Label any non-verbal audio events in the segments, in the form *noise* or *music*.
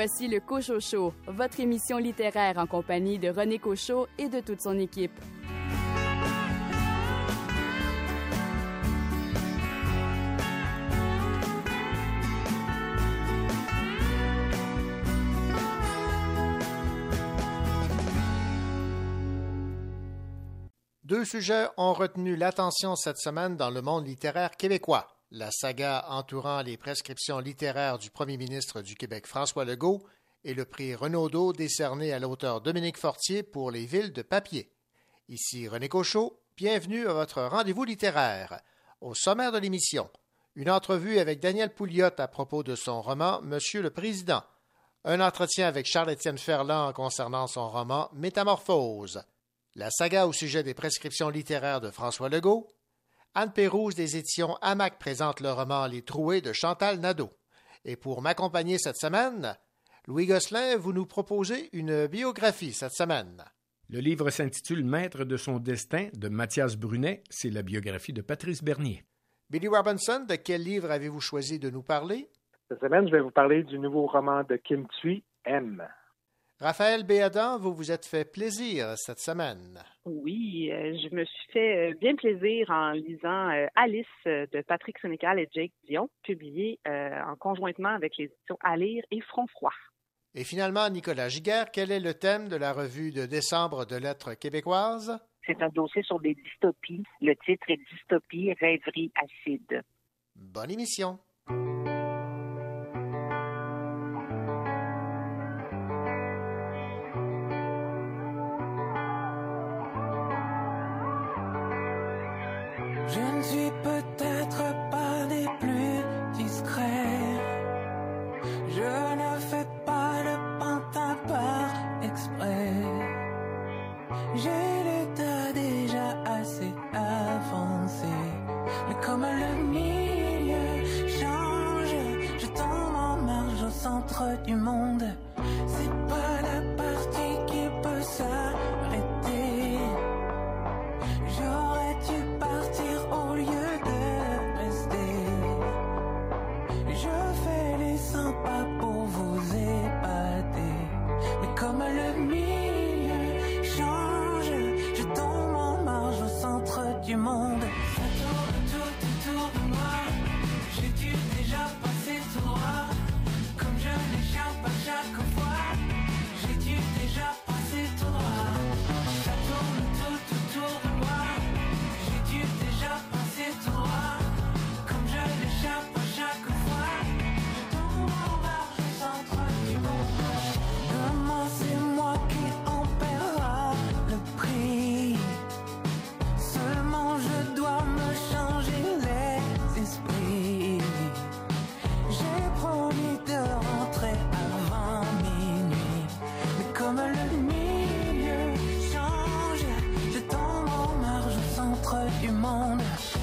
Voici le Cochot Show, votre émission littéraire en compagnie de René Cochot et de toute son équipe. Deux sujets ont retenu l'attention cette semaine dans le monde littéraire québécois. La saga entourant les prescriptions littéraires du premier ministre du Québec François Legault et le prix Renaudot décerné à l'auteur Dominique Fortier pour les villes de papier. Ici René Cochot, bienvenue à votre rendez-vous littéraire. Au sommaire de l'émission, une entrevue avec Daniel Pouliot à propos de son roman Monsieur le Président, un entretien avec Charles-Étienne Ferland concernant son roman Métamorphose, la saga au sujet des prescriptions littéraires de François Legault, Anne Pérouse des éditions Hamac présente le roman Les Troués de Chantal Nadeau. Et pour m'accompagner cette semaine, Louis Gosselin, vous nous proposez une biographie cette semaine. Le livre s'intitule Maître de son destin de Mathias Brunet. C'est la biographie de Patrice Bernier. Billy Robinson, de quel livre avez-vous choisi de nous parler? Cette semaine, je vais vous parler du nouveau roman de Kim Thuy, M. Raphaël Béadan, vous vous êtes fait plaisir cette semaine. Oui, euh, je me suis fait euh, bien plaisir en lisant euh, Alice de Patrick Sénécal et Jake Dion, publié en conjointement avec les éditions À lire et Front Froid. Et finalement, Nicolas Giguère, quel est le thème de la revue de décembre de Lettres québécoises? C'est un dossier sur des dystopies. Le titre est Dystopie, rêverie acide. Bonne émission. Du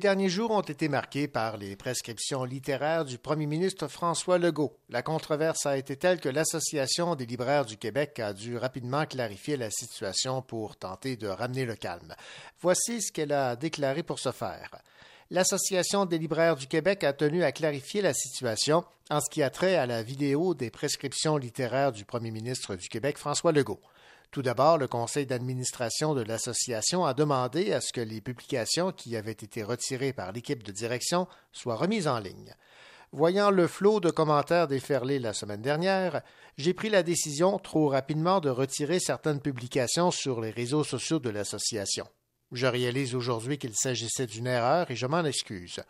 derniers jours ont été marqués par les prescriptions littéraires du premier ministre François Legault. La controverse a été telle que l'Association des libraires du Québec a dû rapidement clarifier la situation pour tenter de ramener le calme. Voici ce qu'elle a déclaré pour ce faire. l'Association des libraires du Québec a tenu à clarifier la situation en ce qui a trait à la vidéo des prescriptions littéraires du premier ministre du Québec, François Legault. Tout d'abord, le conseil d'administration de l'association a demandé à ce que les publications qui avaient été retirées par l'équipe de direction soient remises en ligne. Voyant le flot de commentaires déferler la semaine dernière, j'ai pris la décision trop rapidement de retirer certaines publications sur les réseaux sociaux de l'association. Je réalise aujourd'hui qu'il s'agissait d'une erreur et je m'en excuse.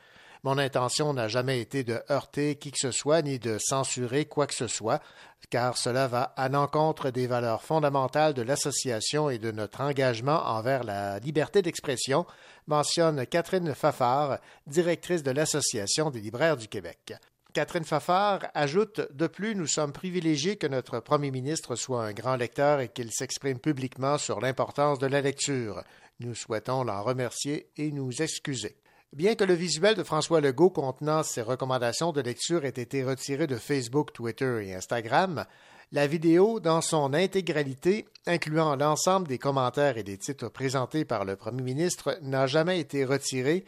Mon intention n'a jamais été de heurter qui que ce soit ni de censurer quoi que ce soit, car cela va à l'encontre des valeurs fondamentales de l'association et de notre engagement envers la liberté d'expression, mentionne Catherine Fafard, directrice de l'Association des libraires du Québec. Catherine Fafard ajoute De plus, nous sommes privilégiés que notre premier ministre soit un grand lecteur et qu'il s'exprime publiquement sur l'importance de la lecture. Nous souhaitons l'en remercier et nous excuser. Bien que le visuel de François Legault contenant ses recommandations de lecture ait été retiré de Facebook, Twitter et Instagram, la vidéo, dans son intégralité, incluant l'ensemble des commentaires et des titres présentés par le Premier ministre, n'a jamais été retirée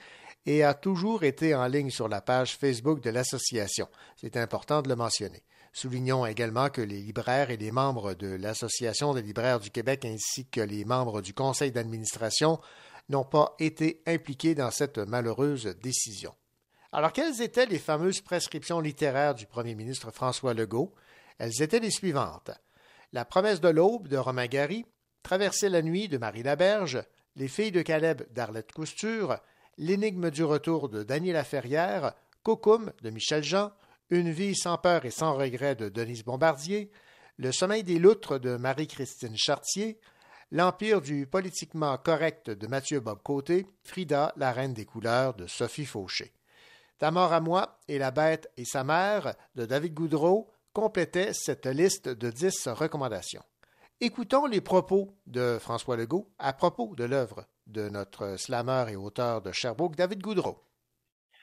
et a toujours été en ligne sur la page Facebook de l'association. C'est important de le mentionner. Soulignons également que les libraires et les membres de l'Association des libraires du Québec ainsi que les membres du conseil d'administration n'ont pas été impliqués dans cette malheureuse décision. Alors, quelles étaient les fameuses prescriptions littéraires du premier ministre François Legault? Elles étaient les suivantes. La promesse de l'aube de Romain Gary, Traverser la nuit de Marie Laberge, Les filles de Caleb d'Arlette Cousture, L'énigme du retour de Daniel Laferrière, Cocum de Michel Jean, Une vie sans peur et sans regret de Denise Bombardier, Le sommeil des loutres de Marie-Christine Chartier, L'Empire du politiquement correct de Mathieu Bob Côté, Frida, la reine des couleurs de Sophie Fauché. Ta mort à moi et la bête et sa mère de David Goudreau complétaient cette liste de dix recommandations. Écoutons les propos de François Legault à propos de l'œuvre de notre slammer et auteur de Sherbrooke, David Goudreau.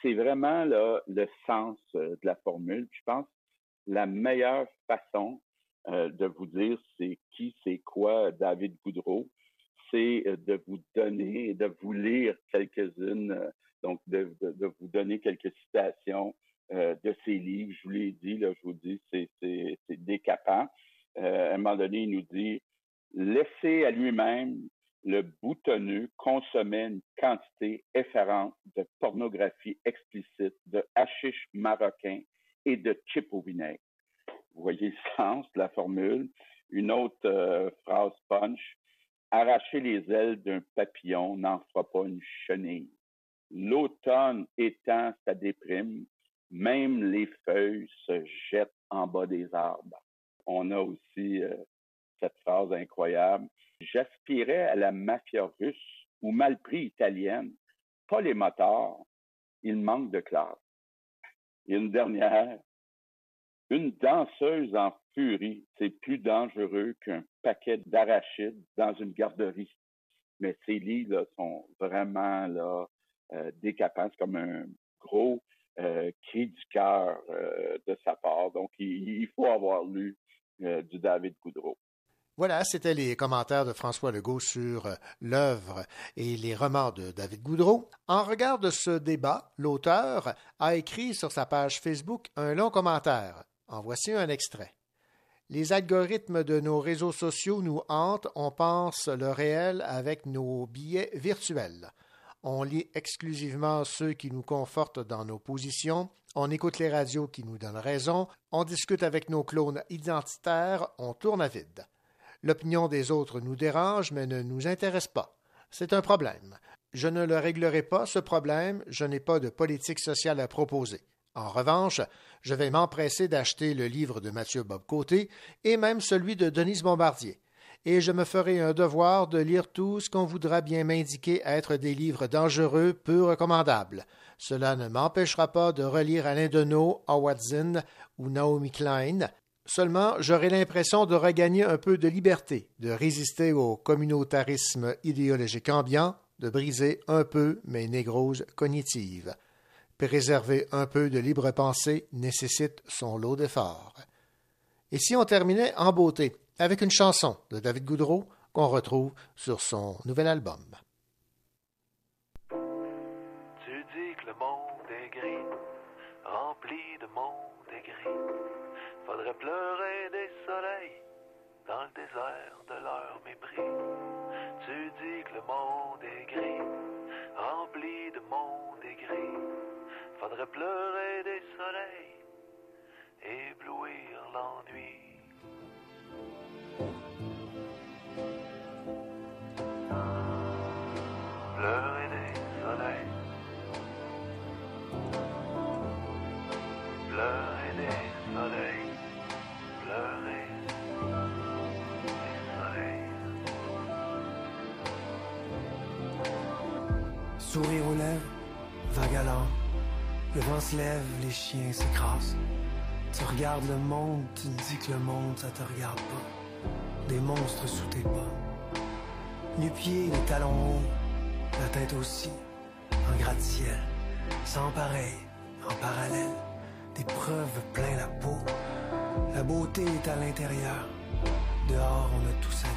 C'est vraiment là, le sens euh, de la formule. Je pense la meilleure façon euh, de vous dire c'est qui, c'est quoi David Goudreau, c'est euh, de vous donner, de vous lire quelques-unes, euh, donc de, vous donner quelques citations de ses livres. Je vous l'ai dit, je vous dis, c'est décapant. à un moment donné, il nous dit, laissez à lui-même le boutonneux consommer une quantité efférente de pornographie explicite, de hashish marocain et de chips au vinaigre. Vous voyez le *laughs* sens de la formule. Une autre euh, phrase punch. Arracher les ailes d'un papillon n'en fera pas une chenille. L'automne étant sa déprime, même les feuilles se jettent en bas des arbres. On a aussi euh, cette phrase incroyable. J'aspirais à la mafia russe ou mal pris italienne, pas les motards. Il manque de classe. Et une dernière, une danseuse en furie, c'est plus dangereux qu'un paquet d'arachides dans une garderie. Mais ces lits là sont vraiment là euh, décapants, c'est comme un gros euh, cri du cœur euh, de sa part. Donc, il, faut avoir lu du David Goudreau. Voilà, c'était les commentaires de François Legault sur l'œuvre et les romans de David Goudreau. En regard de ce débat, l'auteur a écrit sur sa page Facebook un long commentaire en voici un extrait. Les algorithmes de nos réseaux sociaux nous hantent, on pense le réel avec nos billets virtuels. On lit exclusivement ceux qui nous confortent dans nos positions, on écoute les radios qui nous donnent raison, on discute avec nos clones identitaires, on tourne à vide. L'opinion des autres nous dérange mais ne nous intéresse pas. C'est un problème. Je ne le réglerai pas, ce problème, je n'ai pas de politique sociale à proposer. En revanche, je vais m'empresser d'acheter le livre de Mathieu Bobcoté et même celui de Denise Bombardier. Et je me ferai un devoir de lire tout ce qu'on voudra bien m'indiquer être des livres dangereux, peu recommandables. Cela ne m'empêchera pas de relire Alain Deneau, Howard Zinn ou Naomi Klein. Seulement, j'aurai l'impression de regagner un peu de liberté, de résister au communautarisme idéologique ambiant, de briser un peu mes négroses cognitives. Préserver un peu de libre pensée nécessite son lot d'efforts. Et si on terminait en beauté avec une chanson de David Goudreau qu'on retrouve sur son nouvel album? Tu dis que remplis de monde et gris. Faudrait pleurer des soleils dans le désert de leur mépris. Tu dis que le monde est gris, rempli de monde gris. Faudrait pleurer des soleils, éblouir l'ennui. Pleurer des soleils. Pleurer des soleils. Pleurer. Sourire aux lèvres, vague. Le vent se lève, les chiens s'écrasent. Tu regardes le monde, tu dis que le monde, ça te regarde pas. Des monstres sous tes pas. Nu-pieds, les talons hauts, la tête aussi, en gratte-ciel. Sans pareil, en parallèle, des preuves plein la peau. La beauté est à l'intérieur, dehors on a tout sali.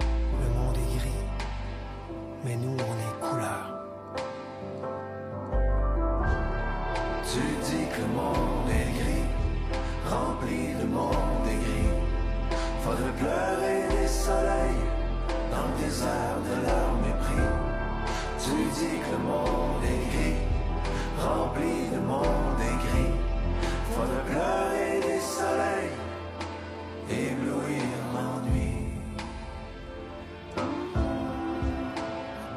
Le monde est gris, mais nous on est désert de leur mépris. Tu dis que le monde est gris, rempli de monde et gris. Faudrait pleurer des soleils, éblouir l'ennui.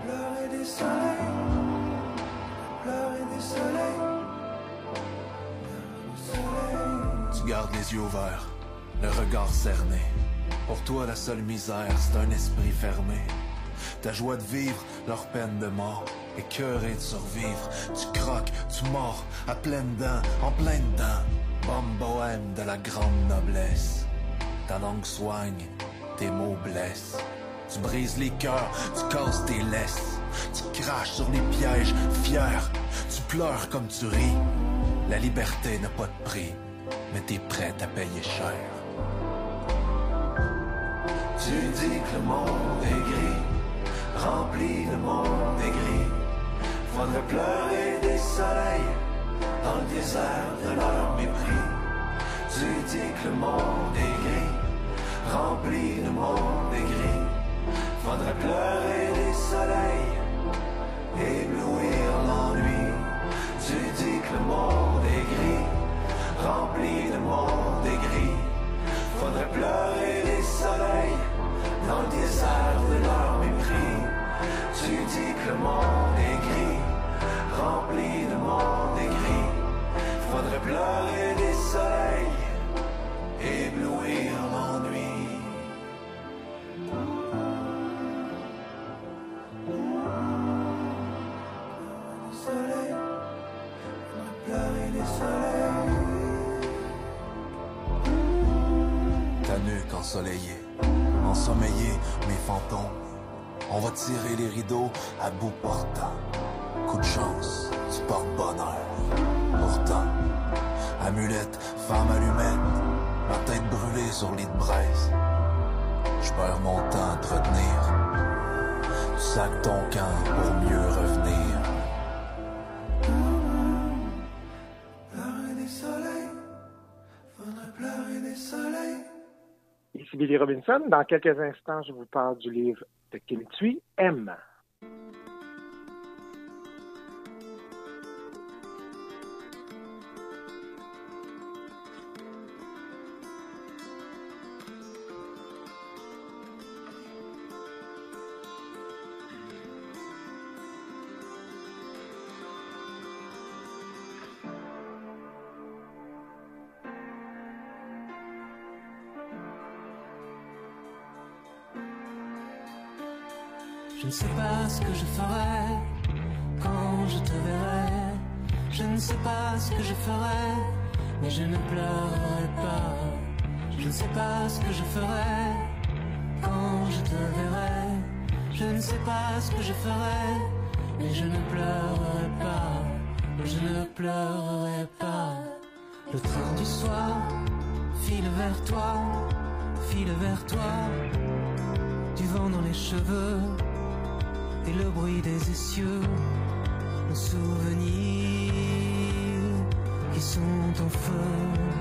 Pleurer des soleils, pleurer des soleils. Tu gardes les yeux ouverts, le regard cerné. Pour toi, la seule misère, c'est un esprit fermé. Ta joie de vivre, leur peine de mort. Écœuré de survivre, tu croques, tu mords, à pleines dents, en plein dedans. Bombe bohème de la grande noblesse. Ta langue soigne, tes mots blessent. Tu brises les cœurs, tu casses tes laisses. Tu craches sur les pièges, fier. Tu pleures comme tu ris. La liberté n'a pas de prix, mais t'es prête à payer cher. Tu dis que le monde est gris, rempli de monde et gris. Faudrait pleurer des soleils dans le désert de leur mépris. Tu dis que le monde est gris, rempli de monde et gris. Faudrait pleurer des soleils, éblouir l'ennui. Tu dis que le monde est gris, rempli de monde et gris. Faudrait pleurer des soleils dans le désert de leur mépris. Tu dis que le monde est gris, rempli de monde et gris. Faudrait pleurer des soleils, éblouir à bout portant. Coup de chance, tu portes bonheur. Pourtant, amulette, femme allumette, ma tête brûlée sur lit de braise. Je perds mon temps à te retenir. Tu sacs ton camp pour mieux revenir. Pleurer des soleils, faudrait pleurer des soleils. Ici Billy Robinson. Dans quelques instants, je vous parle du livre de Kim Thuy, M. Je ne sais pas ce que je ferai quand je te verrai. Je ne sais pas ce que je ferai, mais je ne pleurerai pas. Je ne sais pas ce que je ferai quand je te verrai. Je ne sais pas ce que je ferai, mais je ne pleurerai pas. Je ne pleurerai pas. Le train du soir file vers toi, file vers toi. Du vent dans les cheveux et le bruit des essieux, le souvenir qui sont en feu.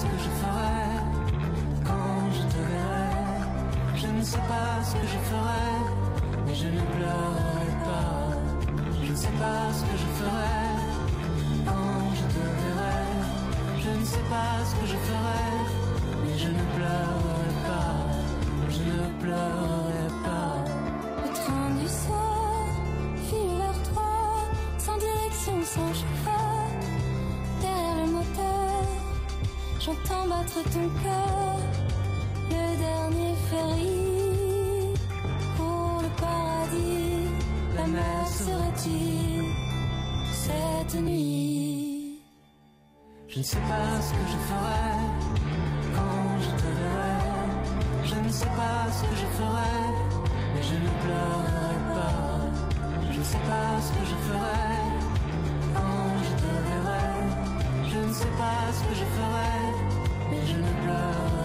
Ce que je ferai quand je te verrai. Je ne sais pas ce que je ferai, mais je ne pleurerai pas. Je ne sais pas ce que je ferai quand je te verrai. Je ne sais pas ce que je ferai, mais je ne pleurerai pas. Je ne pleurerai j'entends battre ton cœur. Le dernier ferry pour le paradis. La mer serait-il cette nuit? Je ne sais pas ce que je ferai quand je te verrai. Je ne sais pas ce que je ferai, mais je ne pleurerai pas. Je ne sais pas ce que je ferai quand je te verrai. Je ne sais pas ce que je ferai, mais je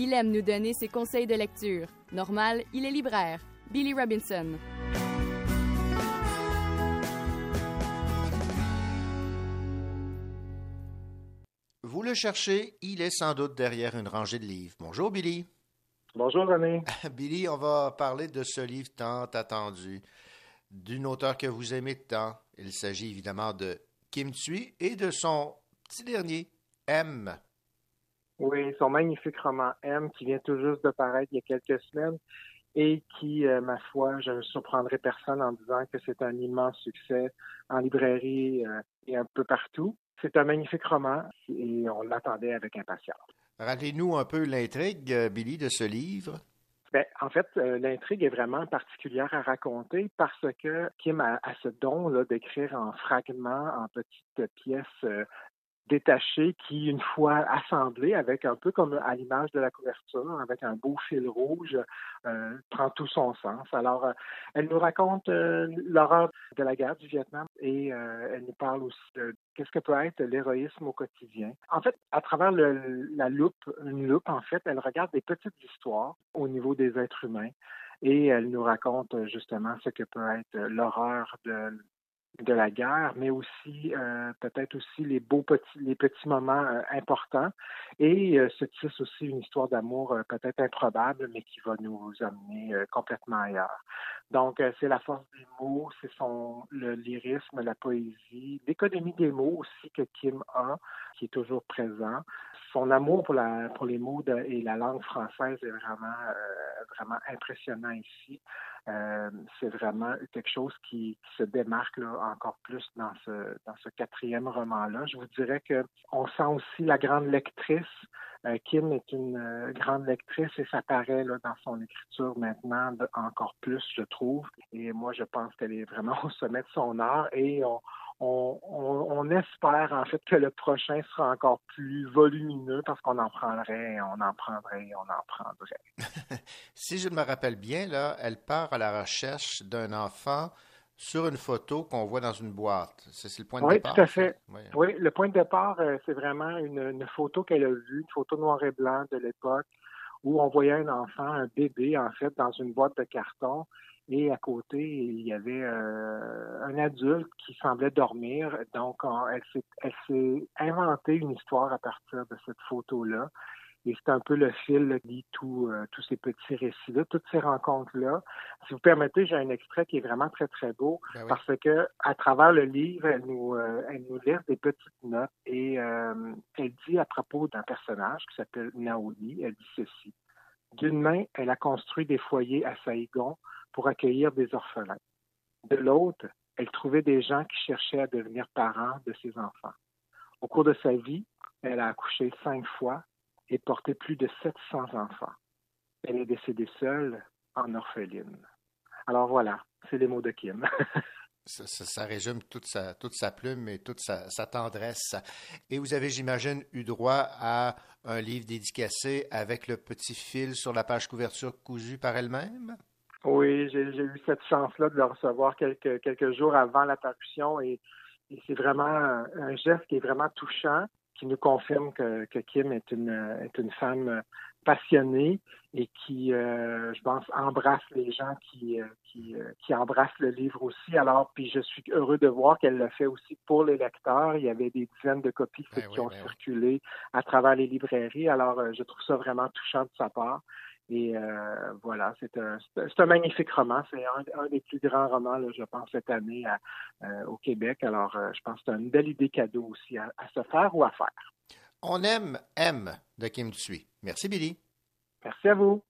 Il aime nous donner ses conseils de lecture. Normal, il est libraire. Billy Robinson. Vous le cherchez, il est sans doute derrière une rangée de livres. Bonjour Billy. Bonjour René. *laughs* Billy, on va parler de ce livre tant attendu, d'une auteure que vous aimez tant. Il s'agit évidemment de Kim Thuy et de son petit dernier, M. Oui, son magnifique roman M qui vient tout juste de paraître il y a quelques semaines et qui, euh, ma foi, je ne surprendrai personne en disant que c'est un immense succès en librairie euh, et un peu partout. C'est un magnifique roman et on l'attendait avec impatience. Rappelez-nous un peu l'intrigue, euh, Billy, de ce livre. Ben, en fait, euh, l'intrigue est vraiment particulière à raconter parce que Kim a, a ce don d'écrire en fragments, en petites pièces euh, détachées qui, une fois assemblées, avec un peu comme à l'image de la couverture, avec un beau fil rouge, euh, prend tout son sens. Alors, euh, elle nous raconte euh, l'horreur de la guerre du Vietnam et elle nous parle aussi de qu'est-ce que peut être l'héroïsme au quotidien. En fait, à travers la loupe, une loupe, en fait, elle regarde des petites histoires au niveau des êtres humains et elle nous raconte justement ce que peut être l'horreur de de la guerre, mais aussi euh, peut-être aussi les beaux petits les petits moments euh, importants et euh, se tisse aussi une histoire d'amour euh, peut-être improbable, mais qui va nous amener euh, complètement ailleurs. Donc euh, c'est la force des mots, c'est son le lyrisme, la poésie, l'économie des mots aussi que Kim a, qui est toujours présent. Son amour pour la pour les mots et la langue française est vraiment euh, vraiment impressionnant ici. Euh, c'est vraiment quelque chose qui, qui se démarque là, encore plus dans ce, dans ce quatrième roman-là. Je vous dirais que on sent aussi la grande lectrice. Euh, Kim est une euh, grande lectrice et ça paraît là, dans son écriture maintenant encore plus, je trouve. Et moi, je pense qu'elle est vraiment *laughs* au sommet de son art et on, on, on- on espère en fait que le prochain sera encore plus volumineux parce qu'on en prendrait, on en prendrait, et on en prendrait. *laughs* Si je me rappelle bien, là, elle part à la recherche d'un enfant sur une photo qu'on voit dans une boîte. C'est le point de Oui, départ? tout à fait. Oui. Oui, le point de départ, euh, c'est vraiment une, une photo qu'elle a vue, une photo noir et blanc de l'époque, où on voyait un enfant, un bébé, en fait, dans une boîte de carton. Et à côté, il y avait euh, un adulte qui semblait dormir. Donc, on- elle s'est inventée une histoire à partir de cette photo-là. Et c'est un peu le fil tout, euh, tous ces petits récits-là, toutes ces rencontres-là. Si vous permettez, j'ai un extrait qui est vraiment très, très beau Ben oui. parce que à travers le livre, elle nous, euh, elle nous laisse des petites notes et euh, elle dit à propos d'un personnage qui s'appelle Naomi, elle dit ceci. D'une main, elle a construit des foyers à Saïgon pour accueillir des orphelins. De l'autre, elle trouvait des gens qui cherchaient à devenir parents de ses enfants. Au cours de sa vie, elle a accouché cinq fois et porté plus de 700 enfants. Elle est décédée seule en orpheline. Alors voilà, c'est les mots de Kim. *laughs* Ça, résume toute sa, toute sa plume et toute sa, sa tendresse. Et vous avez, j'imagine, eu droit à un livre dédicacé avec le petit fil sur la page couverture cousu par elle-même? Oui, j'ai eu cette chance-là de le recevoir quelques, quelques jours avant la parution et, et c'est vraiment un, un geste qui est vraiment touchant, qui nous confirme que, que Kim est une, est une femme passionnée et qui, euh, je pense, embrasse les gens qui, euh, qui, euh, qui embrassent le livre aussi. Alors, puis je suis heureux de voir qu'elle le fait aussi pour les lecteurs. Il y avait des dizaines de copies qui Ben oui, ont ben oui. circulé à travers les librairies. Alors, je trouve ça vraiment touchant de sa part. Et euh, voilà, c'est un, c'est un- magnifique roman. C'est un, un des plus grands romans, là, je pense, cette année à- euh, au Québec. Alors, euh, je pense que c'est une belle idée cadeau aussi à, à se faire ou à faire. On aime M de Kim Tsui. Merci, Billy. Merci à vous.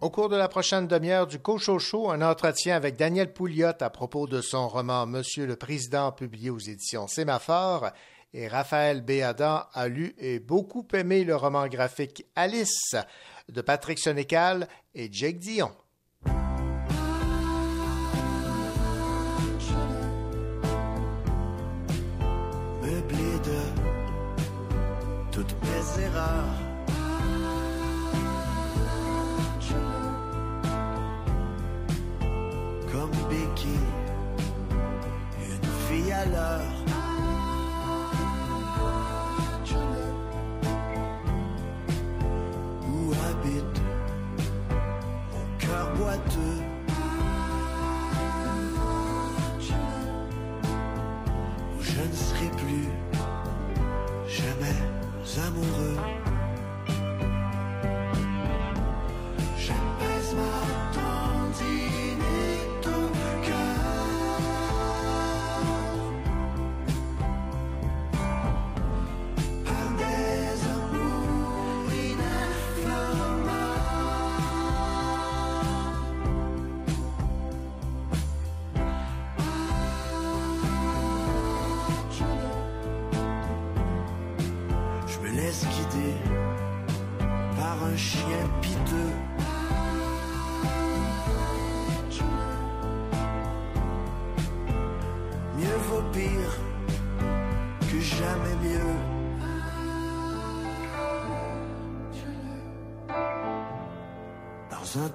Au cours de la prochaine demi-heure du Cochocho, un entretien avec Daniel Pouliot à propos de son roman Monsieur le Président, publié aux éditions Sémaphore. Et Raphaël Béadan a lu et beaucoup aimé le roman graphique Alice de Patrick Sénécal et Jake Dion. valeur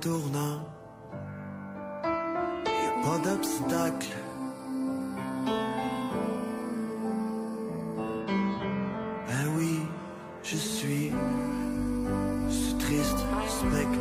tournant, y a pas d'obstacle. Ben oui, je suis ce triste spectacle.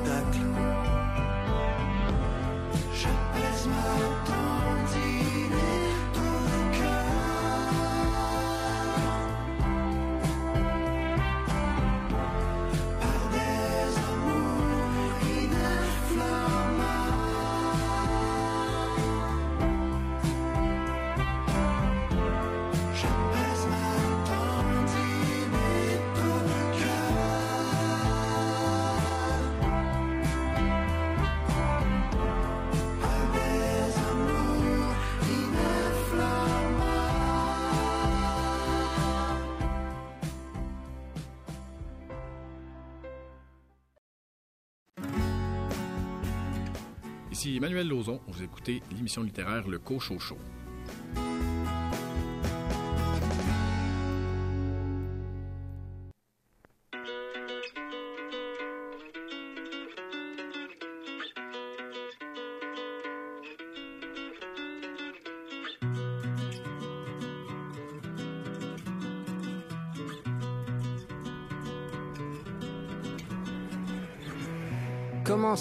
Ici Emmanuel Lauzon, vous écoutez l'émission littéraire Le Cochocho.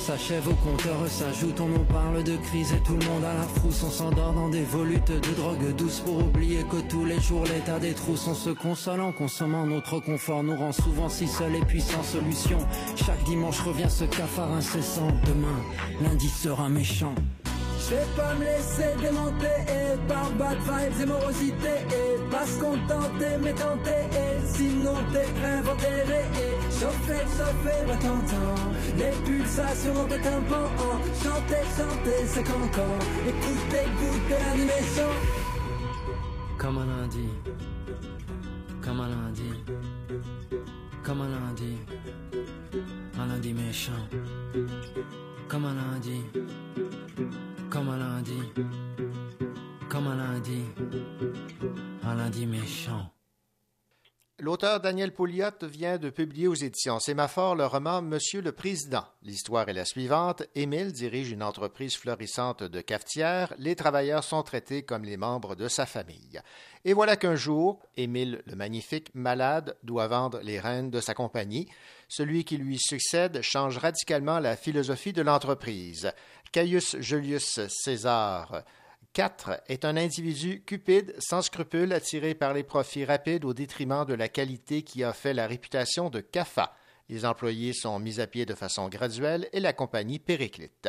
s'achève, au compteur s'ajoute, on nous parle de crise et tout le monde à la frousse, on s'endort dans des volutes de drogue douce pour oublier que tous les jours l'état des trousses, on se console en consommant notre confort, nous rend souvent si seuls et puis sans solution. Chaque dimanche revient ce cafard incessant, demain, lundi sera méchant. Je pas me laisser démonter et par bad vibes et morosité et pas se contenter mais tenter et sinon t'es inventé et chauffer chauffer le tonton. Les pulsations de tympans. Chantez, chantez, c'est cancan. Écoutez, écoutez l'animation. Comme un lundi, comme un lundi, comme un lundi, un lundi méchant. Comme un lundi, comme un lundi, comme un lundi, un lundi méchant. L'auteur Daniel Pouliot vient de publier aux éditions Sémaphore le roman Monsieur le Président. L'histoire est la suivante. Émile dirige une entreprise florissante de cafetière. Les travailleurs sont traités comme les membres de sa famille. Et voilà qu'un jour, Émile le Magnifique, malade, doit vendre les rênes de sa compagnie. Celui qui lui succède change radicalement la philosophie de l'entreprise. Caius Julius César 4 est un individu cupide, sans scrupules, attiré par les profits rapides au détriment de la qualité qui a fait la réputation de CAFA. Les employés sont mis à pied de façon graduelle et la compagnie périclite.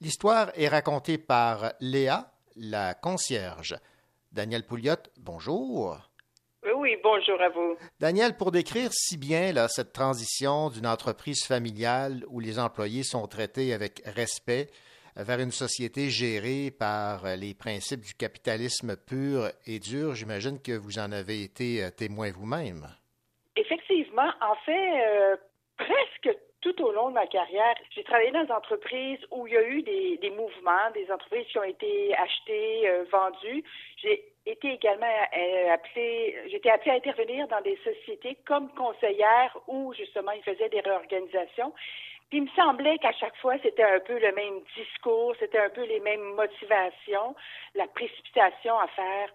L'histoire est racontée par Léa, la concierge. Daniel Pouliot, bonjour. Oui, bonjour à vous. Daniel, pour décrire si bien là, cette transition d'une entreprise familiale où les employés sont traités avec respect vers une société gérée par les principes du capitalisme pur et dur, j'imagine que vous en avez été euh, témoin vous-même. Effectivement, en fait, euh, presque tout au long de ma carrière, j'ai travaillé dans des entreprises où il y a eu des, mouvements, des entreprises qui ont été achetées, euh, vendues. J'ai été également euh, appelée, appelée à intervenir dans des sociétés comme conseillère où justement ils faisaient des réorganisations. Il me semblait qu'à chaque fois, c'était un peu le même discours, c'était un peu les mêmes motivations, la précipitation à faire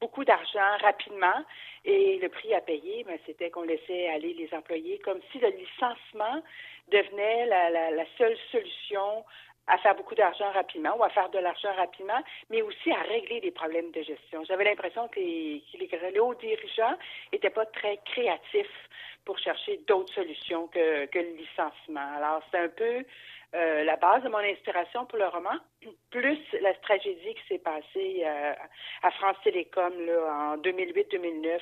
beaucoup d'argent rapidement et le prix à payer, ben, c'était qu'on laissait aller les employés comme si le licenciement devenait la, seule solution à faire beaucoup d'argent rapidement ou à faire de l'argent rapidement, mais aussi à régler des problèmes de gestion. J'avais l'impression que les, que les hauts dirigeants n'étaient pas très créatifs pour chercher d'autres solutions que, le licenciement. Alors, c'est un peu euh, la base de mon inspiration pour le roman, *clears throat* plus la tragédie qui s'est passée euh, à France Télécom là, en 2008-2009,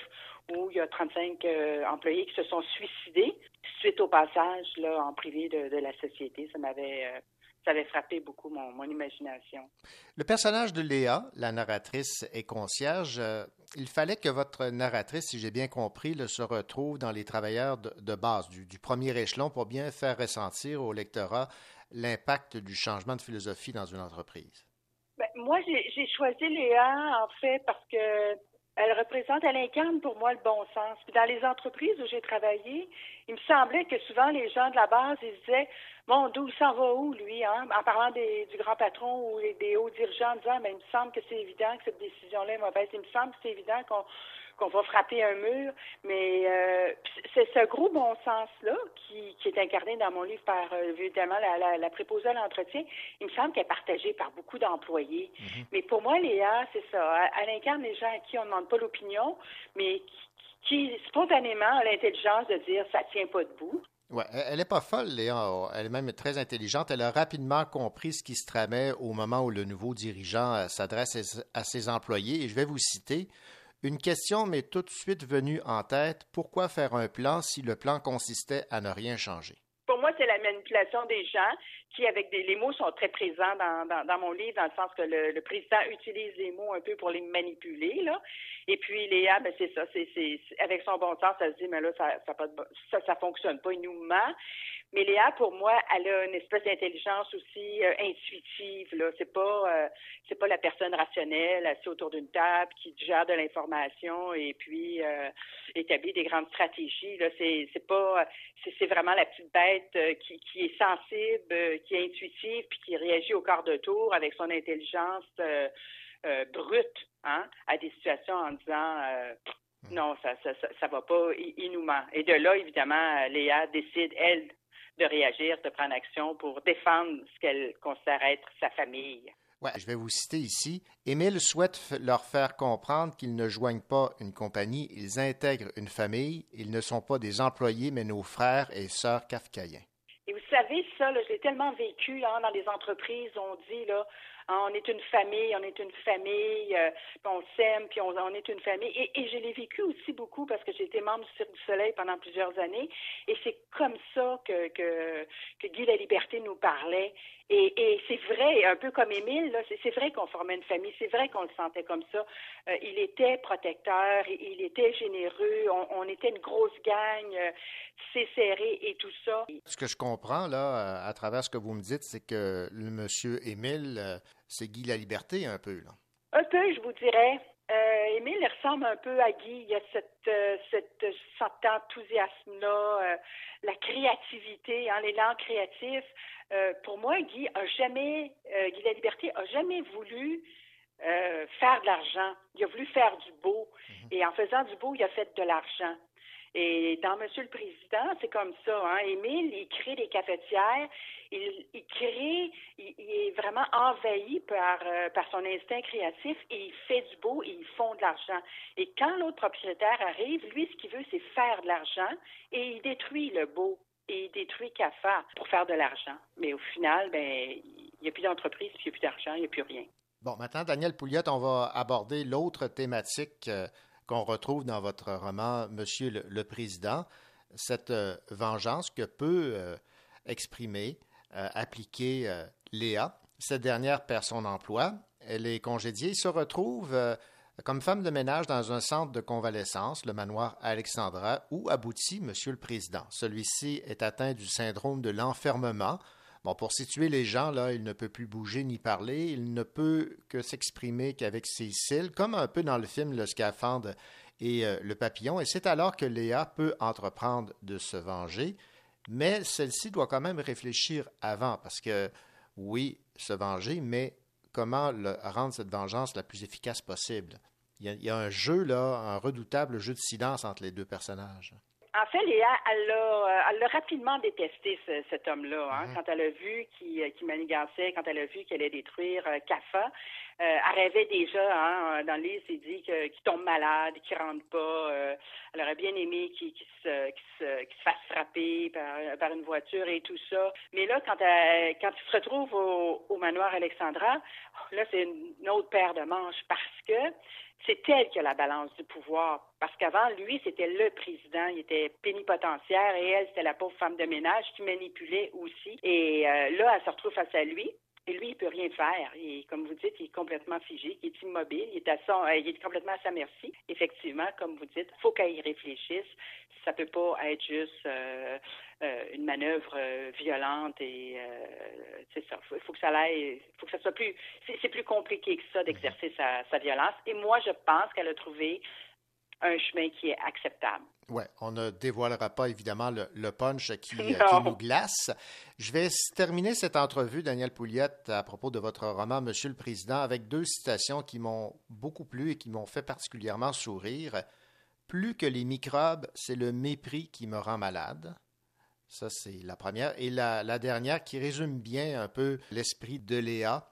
où il y a 35 euh, employés qui se sont suicidés suite au passage là, en privé de, de la société. Ça m'avait ça avait frappé beaucoup mon, mon, imagination. Le personnage de Léa, la narratrice et concierge, euh, il fallait que votre narratrice, si j'ai bien compris, le, se retrouve dans les travailleurs de, de base, du, du, premier échelon, pour bien faire ressentir au lectorat l'impact du changement de philosophie dans une entreprise. Ben, moi, j'ai choisi Léa, en fait, parce que elle représente, elle incarne pour moi le bon sens. Puis dans les entreprises où j'ai travaillé, il me semblait que souvent les gens de la base, ils disaient Bon, d'où s'en va où, lui, hein? en parlant des, du grand patron ou des hauts dirigeants, en disant Mais il me semble que c'est évident que cette décision-là est mauvaise. Il me semble que c'est évident qu'on qu'on va frapper un mur, mais euh, c'est ce gros bon sens-là qui, qui, est incarné dans mon livre par, euh, évidemment, la, la, la préposée à l'entretien. Il me semble qu'elle est partagée par beaucoup d'employés. Mm -hmm. Mais pour moi, Léa, c'est ça. Elle, elle, incarne les gens à qui on ne demande pas l'opinion, mais qui, qui, spontanément, a l'intelligence de dire ça tient pas debout. Ouais, elle n'est pas folle, Léa. Elle est même très intelligente. Elle a rapidement compris ce qui se tramait au moment où le nouveau dirigeant euh, s'adresse à ses employés. Et je vais vous citer. Une question m'est tout de suite venue en tête. Pourquoi faire un plan si le plan consistait à ne rien changer? Pour moi, c'est la manipulation des gens qui, avec des, les mots, sont très présents dans, mon livre, dans le sens que le, président utilise les mots un peu pour les manipuler. Et puis, Léa, ben, c'est ça, c'est, avec son bon sens, elle se dit, mais là, ça, ça, ça, ça fonctionne pas, il nous ment. Mais Léa, pour moi, elle a une espèce d'intelligence aussi euh, intuitive. Là, c'est pas, euh, c'est pas la personne rationnelle assise autour d'une table qui gère de l'information et puis euh, établit des grandes stratégies. Là, c'est, c'est pas, c'est, c'est vraiment la petite bête qui, qui est sensible, qui est intuitive puis qui réagit au quart de tour avec son intelligence brute, hein, à des situations en disant. non, ça, ça, ça, ça va pas, il, il, nous ment. Et de là, évidemment, Léa décide, elle, de réagir, de prendre action pour défendre ce qu'elle considère être sa famille. Ouais, je vais vous citer ici. Émile souhaite leur faire comprendre qu'ils ne joignent pas une compagnie, ils intègrent une famille. Ils ne sont pas des employés, mais nos frères et sœurs kafkaïens. Et vous savez, ça, l'ai tellement vécu là, dans les entreprises, on dit, là, Hein, on est une famille, on est une famille, euh, on s'aime, puis on, est une famille. Et, je l'ai vécu aussi beaucoup parce que j'ai été membre du Cirque du Soleil pendant plusieurs années. Et c'est comme ça que, que, que Guy La Liberté nous parlait. Et, et c'est vrai, un peu comme Émile, c'est, vrai qu'on formait une famille, c'est vrai qu'on le sentait comme ça. Euh, il était protecteur, il, était généreux, on, on était une grosse gang, euh, c'est serré et tout ça. Ce que je comprends, là, euh, à travers ce que vous me dites, c'est que le monsieur Émile, c'est Guy la Liberté, un peu, là. Un peu, je vous dirais. Euh, Émile, il ressemble un peu à Guy. Il y a cette, euh, cette, cet enthousiasme-là, euh, la créativité, hein, l'élan créatif. Euh, pour moi, Guy a jamais, Guy la Liberté a jamais voulu faire de l'argent. Il a voulu faire du beau. Et en faisant du beau, il a fait de l'argent. Et dans Monsieur le Président, c'est comme ça. Hein? Émile, il crée des cafetières, il, il crée, il, il est vraiment envahi par, euh, par son instinct créatif et il fait du beau et ils font de l'argent. Et quand l'autre propriétaire arrive, lui, ce qu'il veut, c'est faire de l'argent et il détruit le beau et il détruit CAFA pour faire de l'argent. Mais au final, ben, il n'y a plus d'entreprise, puis il n'y a plus d'argent, il n'y a plus rien. Bon, maintenant, Daniel Pouliot, on va aborder l'autre thématique euh, qu'on retrouve dans votre roman Monsieur le, le Président, cette euh, vengeance que peut euh, exprimer, euh, appliquer Léa. Cette dernière perd son emploi, elle est congédiée, il se retrouve comme femme de ménage dans un centre de convalescence, le manoir Alexandra, où aboutit Monsieur le Président. Celui-ci est atteint du syndrome de l'enfermement. Bon, pour situer les gens, là, il ne peut plus bouger ni parler, il ne peut que s'exprimer qu'avec ses cils, comme un peu dans le film Le Scaphandre et euh, le papillon. Et c'est alors que Léa peut entreprendre de se venger, mais celle-ci doit quand même réfléchir avant, parce que oui, se venger, mais comment rendre cette vengeance la plus efficace possible? Il y, a, il y a un jeu, là, un redoutable jeu de silence entre les deux personnages. En fait, Léa, elle l'a, euh, elle l'a rapidement détesté, ce- cet homme-là. Hein, Quand elle a vu qu'il, euh, qu'il manigançait, quand elle a vu qu'il allait détruire euh, CAFA, euh, elle rêvait déjà, hein, dans le livre, c'est dit que, qu'il tombe malade, qu'il rentre pas. euh, elle aurait bien aimé qu'il, qu'il se, qu'il, se, qu'il se fasse frapper par, par une voiture et tout ça. Mais là, quand, elle, quand il se retrouve au, au manoir Alexandra, là, c'est une autre paire de manches parce que c'est elle qui a la balance du pouvoir. Parce qu'avant, lui, c'était le président, il était pénipotentiaire et elle, c'était la pauvre femme de ménage qui manipulait aussi. Et euh, là, elle se retrouve face à lui. Et lui, il peut rien faire. Et comme vous dites, il est complètement figé, il est immobile, il est, à son, euh, il est complètement à sa merci. Effectivement, comme vous dites, faut qu'elle y réfléchisse. Ça peut pas être juste euh, euh, une manœuvre euh, violente et euh, c'est ça. Il faut, que ça aille, faut que ça soit plus. C'est, plus compliqué que ça d'exercer sa, sa violence. Et moi, je pense qu'elle a trouvé un chemin qui est acceptable. Ouais, on ne dévoilera pas évidemment le, le punch qui, qui nous glace. Je vais terminer cette entrevue, Daniel Pouliot, à propos de votre roman Monsieur le Président, avec deux citations qui m'ont beaucoup plu et qui m'ont fait particulièrement sourire. Plus que les microbes, c'est le mépris qui me rend malade. Ça, c'est la première. Et la, dernière qui résume bien un peu l'esprit de Léa.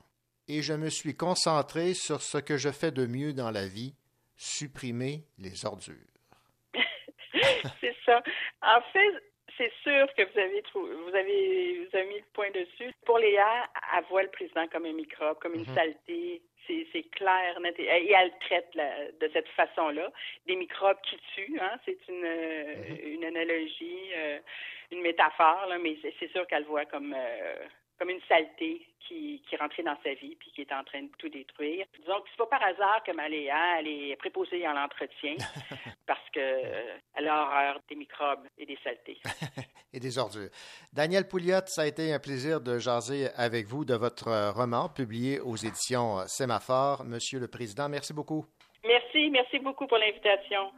Et je me suis concentré sur ce que je fais de mieux dans la vie, supprimer les ordures. *laughs* c'est ça. En fait, c'est sûr que vous avez, vous avez vous avez mis le point dessus. Pour Léa, elle voit le président comme un microbe, comme une Mhm. saleté. C'est, clair, net, et, et elle traite la- de cette façon-là. Des microbes qui tuent, hein, c'est une, euh, une analogie, euh, une métaphore, là, mais c'est, c'est sûr qu'elle voit comme, euh, comme une saleté qui, qui rentrée dans sa vie puis qui est en train de tout détruire. Disons que c'est pas par hasard que Maléa, elle est préposée en l'entretien *laughs* parce que euh, elle a horreur des microbes et des saletés. *laughs* et des ordures. Daniel Pouliot, ça a été un plaisir de jaser avec vous de votre euh, roman publié aux éditions euh, Sémaphore. Monsieur le Président, merci beaucoup. Merci, merci beaucoup pour l'invitation.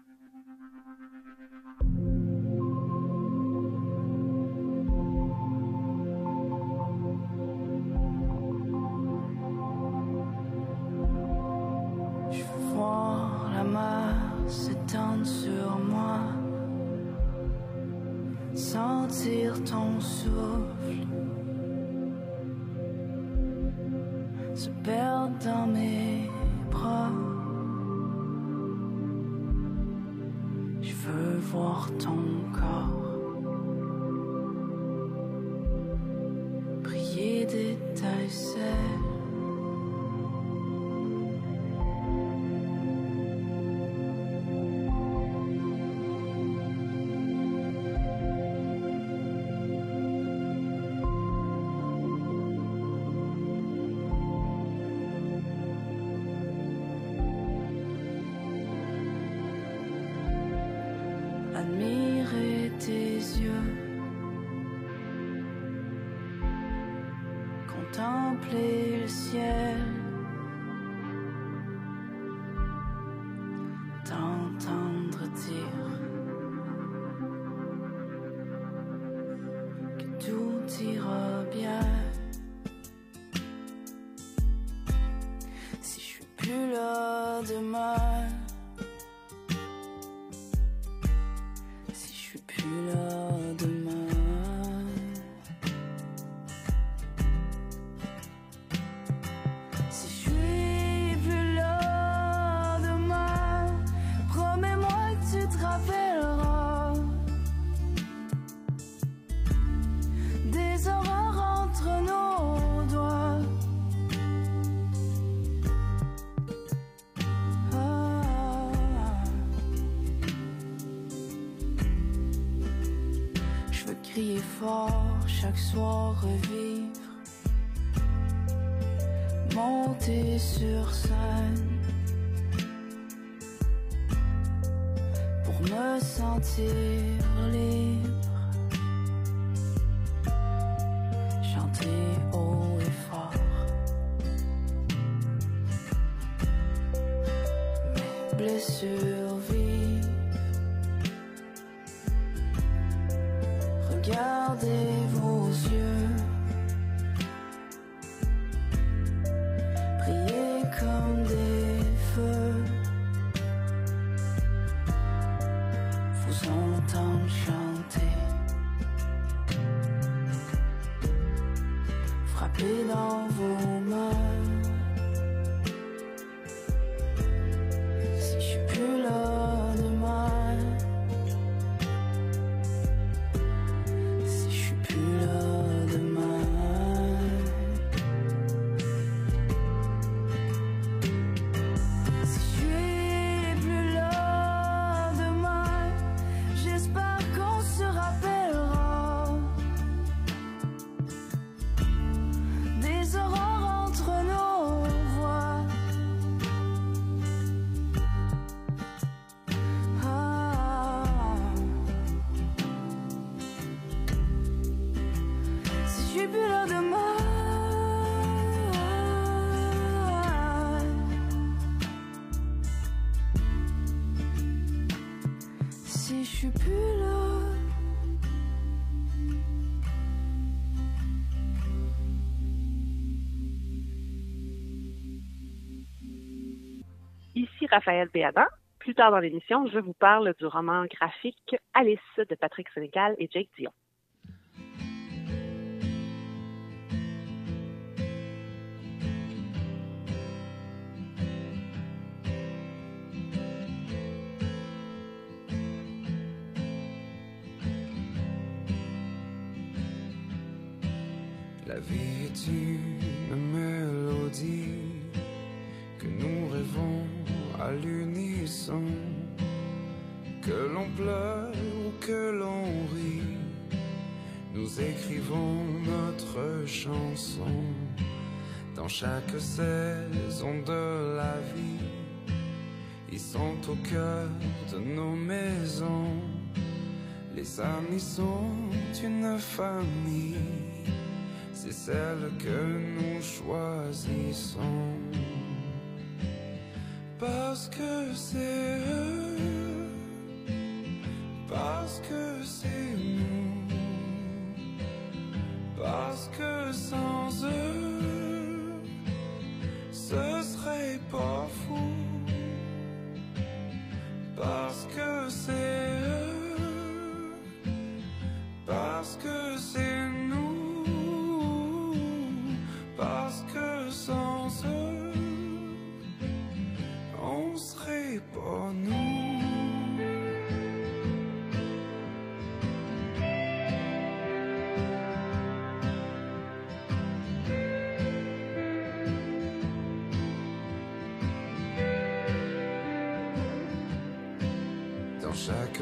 Sentir ton souffle. Se perdre dans mes bras. Je veux voir ton corps. Briller d'étincelles chaque soir, revivre monter sur scène pour me sentir libre, Raphaël Béadan. Plus tard dans l'émission, je vous parle du roman graphique Alice de Patrick Sénécal et Jake Dion. Écrivons notre chanson. Dans chaque saison de la vie, ils sont au cœur de nos maisons. Les amis sont une famille c'est celle que nous choisissons. Parce que c'est eux, parce que c'est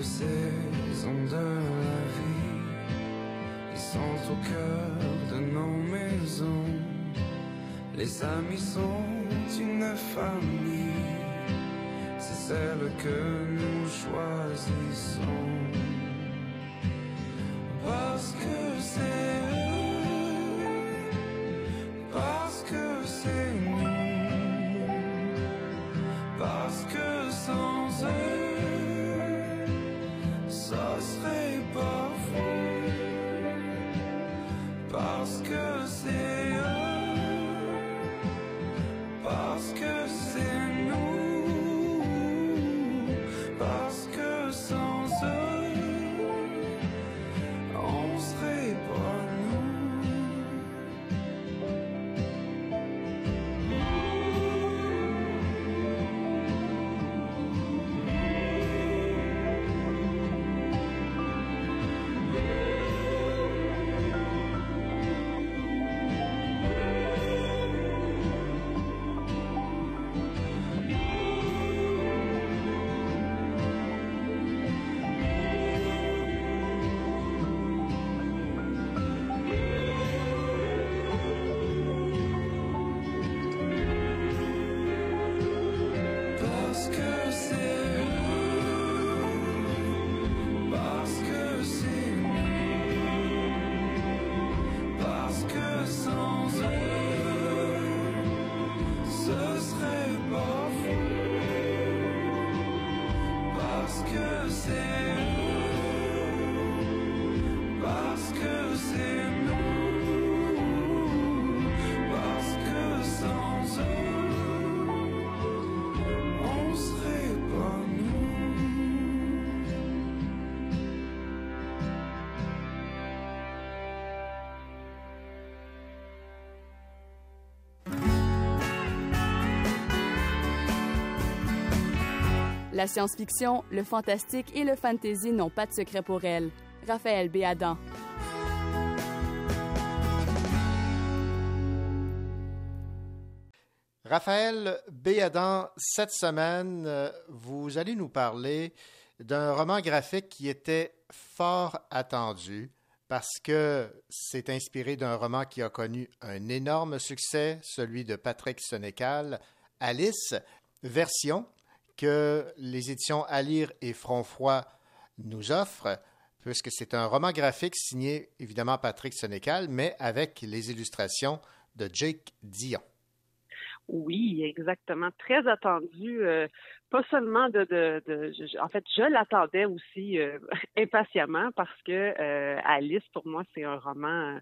Dans chaque saison de la vie, ils sont au cœur de nos maisons. Les amis sont une famille, c'est celle que nous choisissons. La science-fiction, le fantastique et le fantasy n'ont pas de secret pour elle. Raphaël Béadan. Raphaël Béadan, cette semaine, euh, vous allez nous parler d'un roman graphique qui était fort attendu parce que c'est inspiré d'un roman qui a connu un énorme succès, celui de Patrick Sénécal, Alice, version que les éditions À lire et Front Froid nous offrent, puisque c'est un roman graphique signé évidemment Patrick Sénécal, mais avec les illustrations de Jake Dion. Oui, exactement. Très attendu. euh, pas seulement de, en fait, je l'attendais aussi euh, *laughs* impatiemment parce que euh, Alice, pour moi, c'est un roman,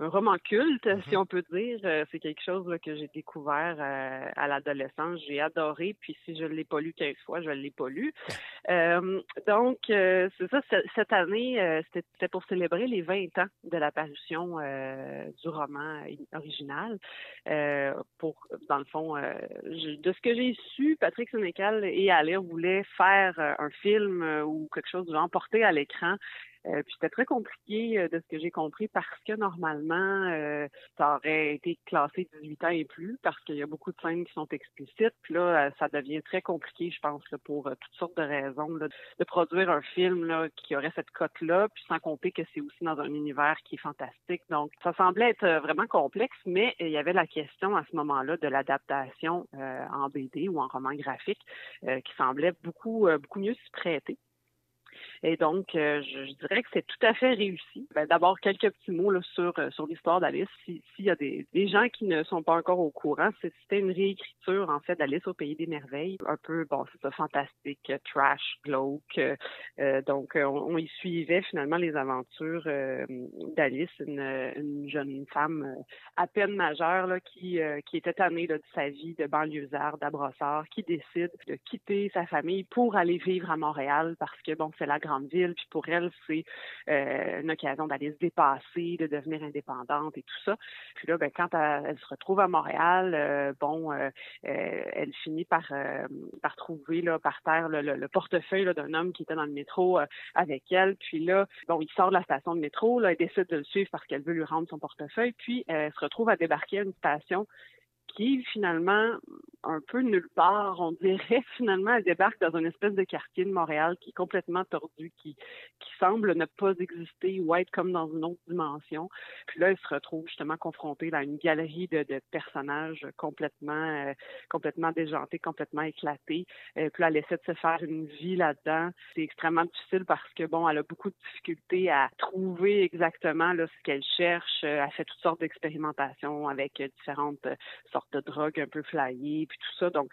un roman culte, si on peut dire. Euh, C'est quelque chose là, que j'ai découvert euh, à l'adolescence. J'ai adoré. Puis si je ne l'ai pas lu 15 fois, je ne l'ai pas lu. *laughs* Euh, donc, euh, c'est ça. ce- Cette année, euh, c'était pour célébrer les 20 ans de la parution euh, du roman original. Euh, pour, dans le fond, euh, je- de ce que j'ai su, Patrick Sénécal et Alain voulaient faire un film ou quelque chose du genre porté à l'écran. Euh, puis c'était très compliqué euh, de ce que j'ai compris parce que normalement, euh, ça aurait été classé 18 ans et plus parce qu'il y a beaucoup de scènes qui sont explicites. Puis là, euh, ça devient très compliqué, je pense, là, pour euh, toutes sortes de raisons, là, de produire un film là, qui aurait cette cote-là, puis sans compter que c'est aussi dans un univers qui est fantastique. Donc, ça semblait être euh, vraiment complexe, mais il y avait la question à ce moment-là de l'adaptation en BD ou en roman graphique qui semblait beaucoup, beaucoup mieux s'y prêter. Et donc, euh, je, je dirais que c'est tout à fait réussi. Ben, D'abord, quelques petits mots là, sur, euh, sur l'histoire d'Alice. Si- S'il y a des, des gens qui ne sont pas encore au courant, c'était une réécriture, en fait, d'Alice au Pays des Merveilles. Un peu, bon, c'est ça, fantastique, euh, trash, glauque. euh, donc, on, on y suivait finalement les aventures euh, d'Alice, une, une jeune femme à peine majeure là, qui, euh, qui était tannée là, de sa vie de banlieusard, d'abrasseur, qui décide de quitter sa famille pour aller vivre à Montréal parce que, bon, c'est la grande ville, puis pour elle, c'est euh, une occasion d'aller se dépasser, de devenir indépendante et tout ça. Puis là, ben, quand elle, se retrouve à Montréal, euh, bon, euh, elle finit par, par trouver là, par terre le, le portefeuille d'un homme qui était dans le métro avec elle. Puis là, bon, il sort de la station de métro, là, elle décide de le suivre parce qu'elle veut lui rendre son portefeuille. Puis elle se retrouve à débarquer à une station qui finalement un peu nulle part, on dirait. *laughs* Finalement, elle débarque dans une espèce de quartier de Montréal qui est complètement tordu, qui, qui semble ne pas exister ou être comme dans une autre dimension. Puis là, elle se retrouve justement confrontée à une galerie de, de personnages complètement, euh, complètement déjantés, complètement éclatés. Euh, puis là, elle essaie de se faire une vie là-dedans. C'est extrêmement difficile parce que, bon, elle a beaucoup de difficultés à trouver exactement là, ce qu'elle cherche. Euh, Elle fait toutes sortes d'expérimentations avec différentes euh, sortes de drogues un peu flyées, puis tout ça. Donc,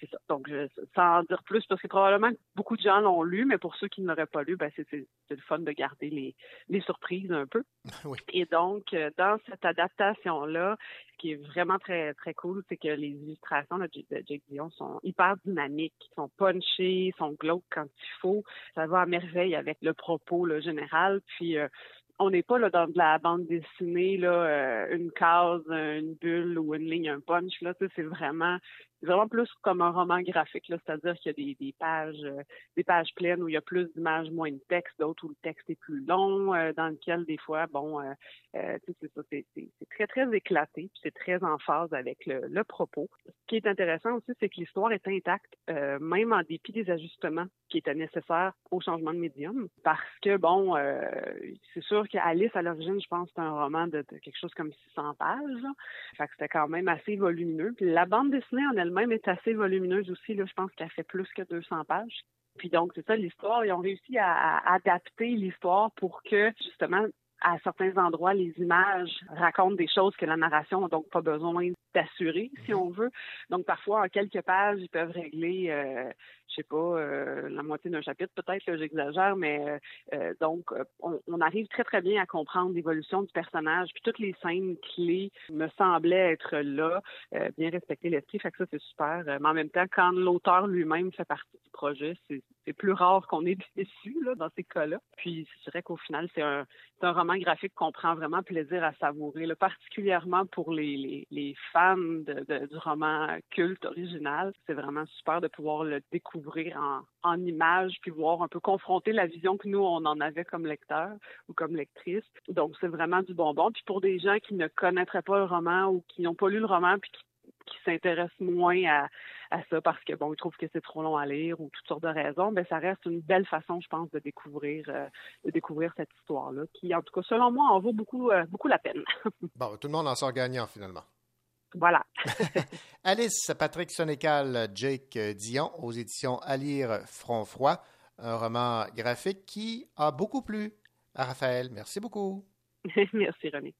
c'est ça. Donc, je, sans en dire plus, parce que probablement beaucoup de gens l'ont lu, mais pour ceux qui ne l'auraient pas lu, ben, c'est le fun de garder les, les surprises un peu. *laughs* Oui. Et donc, euh, dans cette adaptation-là, ce qui est vraiment très, très cool, c'est que les illustrations là, de Jake Dion sont hyper dynamiques, sont punchées, sont glauques quand il faut. Ça va à merveille avec le propos là, général. Puis, euh, on n'est pas là dans de la bande dessinée, là, euh, une case, une bulle ou une ligne, un punch. Là, c'est vraiment, vraiment plus comme un roman graphique, c'est-à-dire qu'il y a des, pages, euh, des pages pleines où il y a plus d'images, moins de texte, d'autres où le texte est plus long, euh, dans lequel des fois, bon, euh, c'est ça, c'est, très très éclaté, puis c'est très en phase avec le, propos. Ce qui est intéressant aussi, c'est que l'histoire est intacte, même en dépit des ajustements qui étaient nécessaires au changement de médium, parce que bon, c'est sûr qu'Alice à l'origine, je pense, c'est un roman de, quelque chose comme 600 pages, là. fait que c'était quand même assez volumineux. Puis la bande dessinée en elle-même est assez volumineuse aussi, là, je pense qu'elle fait plus que 200 pages. Puis donc, c'est ça l'histoire. Ils ont réussi à adapter l'histoire pour que, justement, à certains endroits, les images racontent des choses que la narration n'a donc pas besoin d'assurer, si on veut. Donc, parfois, en quelques pages, ils peuvent régler, euh, je sais pas, euh, la moitié d'un chapitre, peut-être, j'exagère, mais euh, euh, donc, on, on arrive très, très bien à comprendre l'évolution du personnage. Puis toutes les scènes clés me semblaient être là, bien respecter l'esprit, fait que ça, c'est super. Mais en même temps, quand l'auteur lui-même fait partie du projet. C'est c'est plus rare qu'on est *laughs* déçu là, dans ces cas-là. Puis je dirais qu'au final, c'est un, roman graphique qu'on prend vraiment plaisir à savourer, particulièrement pour les, fans du roman culte original. C'est vraiment super de pouvoir le découvrir en, en images, puis voir un peu confronter la vision que nous, on en avait comme lecteur ou comme lectrice. Donc, c'est vraiment du bonbon. Puis pour des gens qui ne connaîtraient pas le roman ou qui n'ont pas lu le roman, puis qui qui s'intéressent moins à, à ça parce que bon ils trouvent que c'est trop long à lire ou toutes sortes de raisons, ben ça reste une belle façon, je pense, de découvrir euh, de découvrir cette histoire-là, qui en tout cas selon moi en vaut beaucoup euh, beaucoup la peine. *laughs* Bon, tout le monde en sort gagnant finalement. voilà. *laughs* Alice, Patrick Sonécal, Jake Dion aux éditions À lire Front Froid, un roman graphique qui a beaucoup plu à Raphaël. Merci beaucoup. *laughs* Merci René.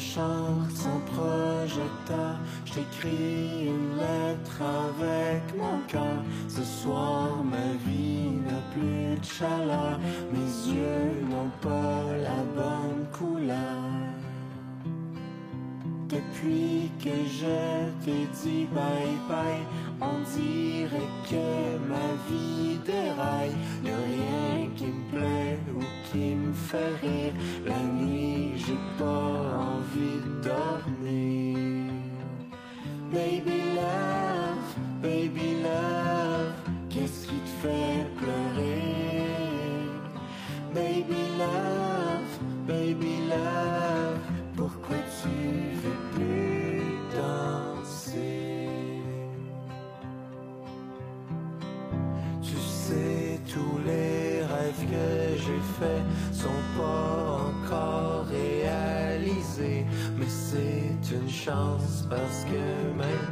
Chambre sans projecteur, je t'écris une lettre avec mon cœur. Ce soir, ma vie n'a plus de chaleur, mes yeux n'ont pas la bonne couleur. Depuis que je t'ai dit bye bye, on dirait que ma vie déraille. Y'a rien qui me plaît ou qui me fait rire. La nuit, j'ai pas envie de dormir. Baby chance parce que maintenant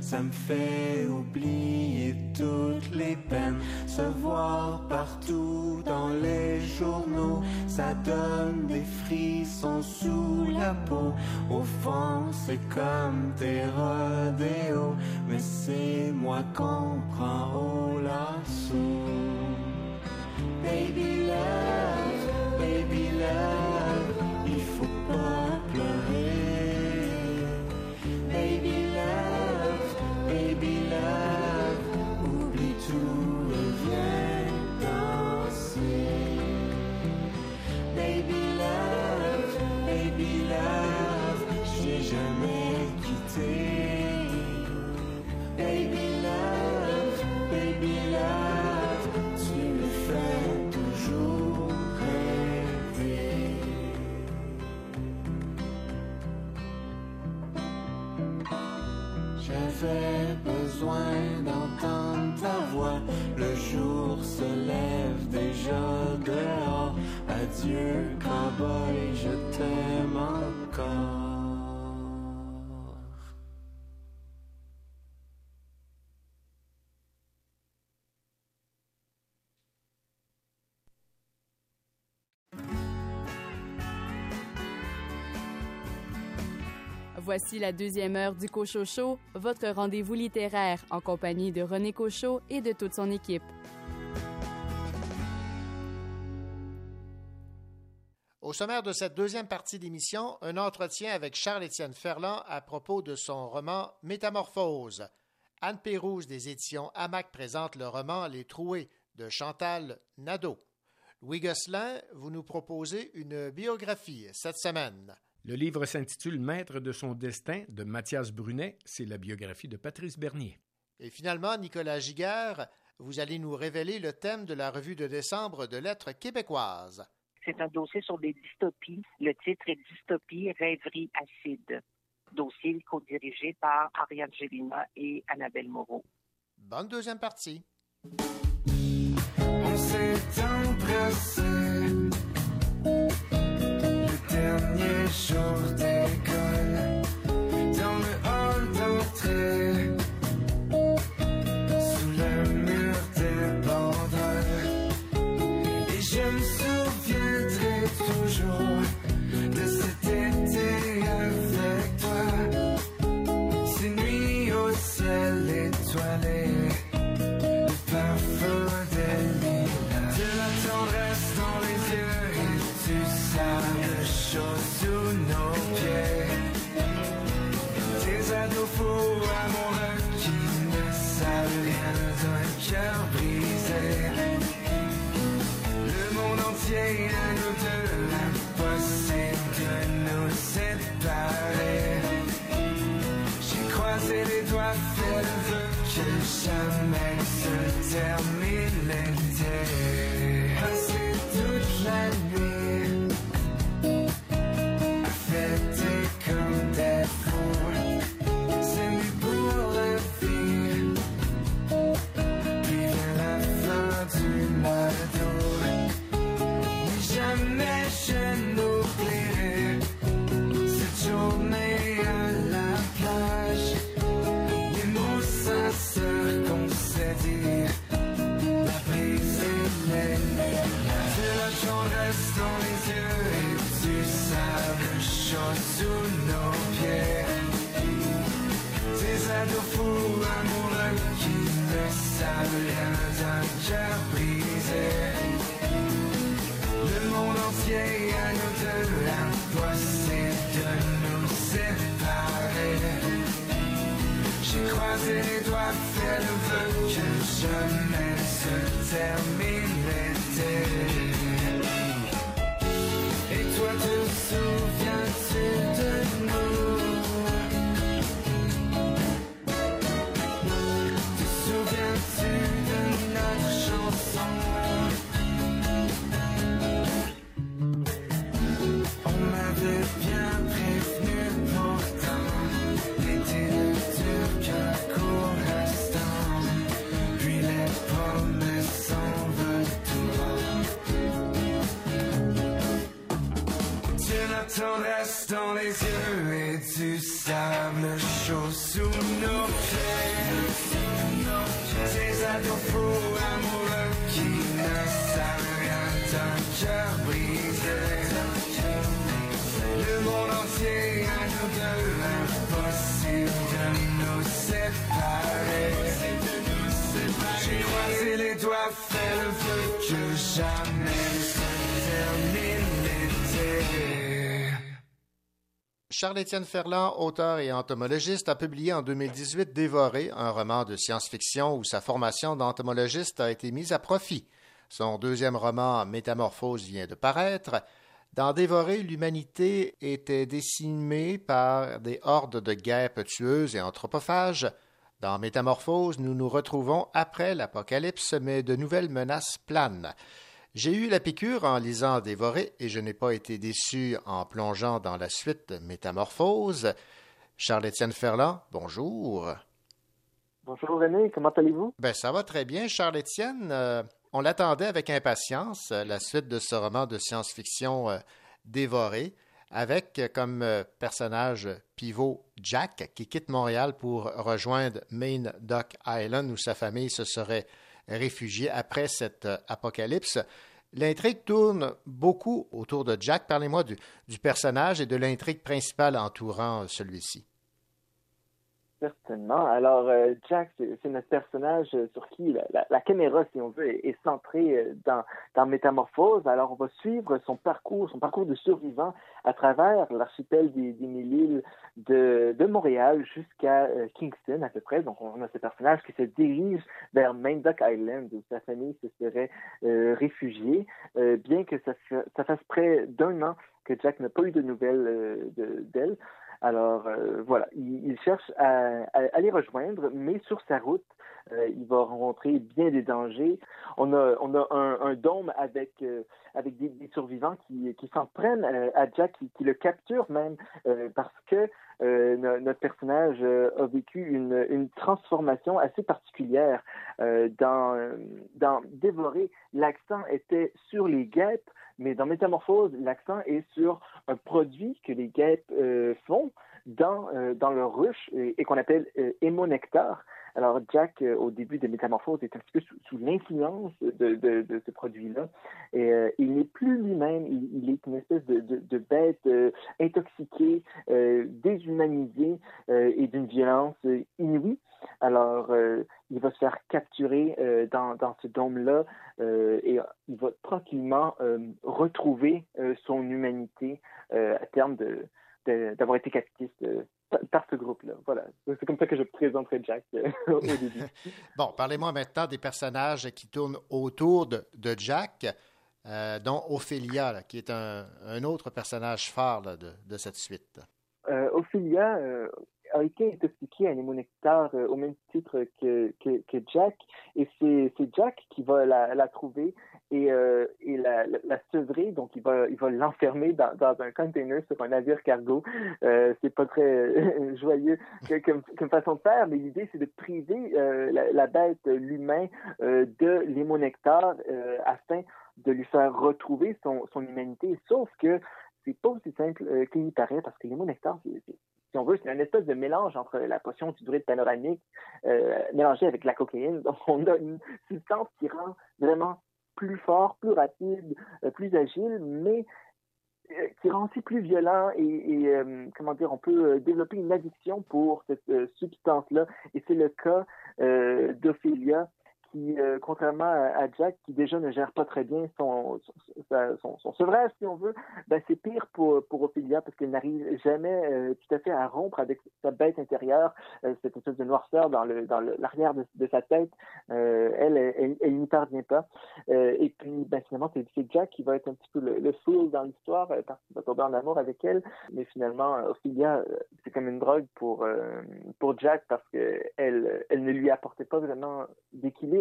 ça me fait oublier toutes les peines. Se voir partout dans les journaux, ça donne des frissons sous la peau. Au fond, c'est comme des rodéos, mais c'est moi qu'on prend Je t'aime encore. Voici la deuxième heure du Cochot Show, votre rendez-vous littéraire en compagnie de René Cochot et de toute son équipe. Au sommaire de cette deuxième partie d'émission, un entretien avec Charles-Étienne Ferland à propos de son roman Métamorphose. Anne Pérouse des éditions Hamac présente le roman Les Troués de Chantal Nadeau. Louis Gosselin, vous nous proposez une biographie cette semaine. Le livre s'intitule Maître de son destin de Mathias Brunet. C'est la biographie de Patrice Bernier. Et finalement, Nicolas Giguère, vous allez nous révéler le thème de la revue de décembre de Lettres québécoises. C'est un dossier sur des dystopies. Le titre est Dystopie, rêverie acide. Dossier co-dirigé par Ariane Gélina et Annabelle Moreau. Bonne deuxième partie. On s'est embrassé le dernier jour d'école se dans les yeux Et du sable chaud sous nos pieds. Ces ados fous amoureux Qui ne savent rien d'un cœur Charles-Étienne Ferland, auteur et entomologiste, a publié en 2018 Dévoré, un roman de science-fiction où sa formation d'entomologiste a été mise à profit. Son deuxième roman, Métamorphose, vient de paraître. Dans Dévoré, l'humanité était décimée par des hordes de guêpes tueuses et anthropophages. Dans Métamorphose, nous nous retrouvons après l'apocalypse, mais de nouvelles menaces planent. J'ai eu la piqûre en lisant Dévoré et je n'ai pas été déçu en plongeant dans la suite Métamorphose. Charles-Étienne Ferland, bonjour. Bonjour René, comment allez-vous? Ben, ça va très bien, Charles-Étienne. Euh, on l'attendait avec impatience, euh, la suite de ce roman de science-fiction euh, dévoré, avec euh, comme personnage pivot Jack, qui quitte Montréal pour rejoindre Main Dock Island, où sa famille se serait réfugiée après cette euh, apocalypse. L'intrigue tourne beaucoup autour de Jack. Parlez-moi du, du personnage et de l'intrigue principale entourant euh, celui-ci. Certainement. Alors, euh, Jack, c'est notre personnage sur qui la, caméra, si on veut, est, centrée euh, dans, dans Métamorphose. Alors, on va suivre son parcours, son parcours de survivant à travers l'archipel des, des mille îles de, Montréal jusqu'à euh, Kingston, à peu près. Donc, on a ce personnage qui se dirige vers Main Duck Island, où sa famille se serait réfugiée, bien que ça, fa- ça fasse près d'un an que Jack n'a pas eu de nouvelles de- d'elle. Alors euh, voilà, il, cherche à, à, à les rejoindre, mais sur sa route, euh, il va rencontrer bien des dangers. On a, un, un dôme avec, euh, des, survivants qui, s'en prennent euh, à Jack, qui, le capturent même, parce que no- notre personnage a vécu une, transformation assez particulière dans, dans Dévorer. L'accent était sur les guêpes, mais dans Métamorphose, l'accent est sur un produit que les guêpes font dans, euh, dans leur ruche et, qu'on appelle euh, hémonectar. Alors, Jack, euh, au début de Métamorphose, est un petit peu sous, sous l'influence de, de, ce produit-là. Et il n'est plus lui-même, il, est une espèce de, de, bête intoxiquée, déshumanisée et d'une violence inouïe. Alors, il va se faire capturer dans, dans ce dôme-là et il va tranquillement retrouver son humanité à terme de- d'avoir été euh, par- ce groupe-là. Voilà. C'est comme ça que je présenterai Jack euh, *laughs* au début. *laughs* Bon, parlez-moi maintenant des personnages qui tournent autour de, de Jack, euh, dont Ophélia, là, qui est un, un autre personnage phare là, de, de cette suite. Euh, Ophélia euh, a été intoxiquée à un hémonectar euh, au même titre que, que, Jack, et c'est Jack qui va la, trouver et, euh, et la, la, la sevrer, donc il va, il va l'enfermer dans, dans un container sur un navire cargo. Euh, c'est pas très euh, *laughs* joyeux comme, façon de faire, mais l'idée c'est de priver la, bête, l'humain, de l'hémonectar afin de lui faire retrouver son, son humanité. Sauf que c'est pas aussi simple qu'il y paraît parce que l'hémonectar, c'est- si on veut, c'est un espèce de mélange entre la potion du druide panoramique euh, mélangée avec la cocaïne. Donc, on a une substance qui rend vraiment plus fort, plus rapide, euh, plus agile, mais euh, qui rend aussi plus violent et, comment dire, on peut développer une addiction pour cette substance-là. Et c'est le cas d'Ophélia qui, euh, contrairement à, Jack, qui déjà ne gère pas très bien son, son, son, sevrage, si on veut, ben c'est pire pour, pour Ophélia parce qu'elle n'arrive jamais euh, tout à fait à rompre avec sa bête intérieure, euh, cette espèce de noirceur dans le dans l'arrière de, sa tête. Euh, elle, elle, n'y parvient pas. Et puis, ben, finalement, c'est Jack qui va être un petit peu le, le dans l'histoire parce qu'il va tomber en amour avec elle. Mais finalement, euh, c'est comme une drogue pour, pour Jack parce que elle, elle ne lui apportait pas vraiment d'équilibre.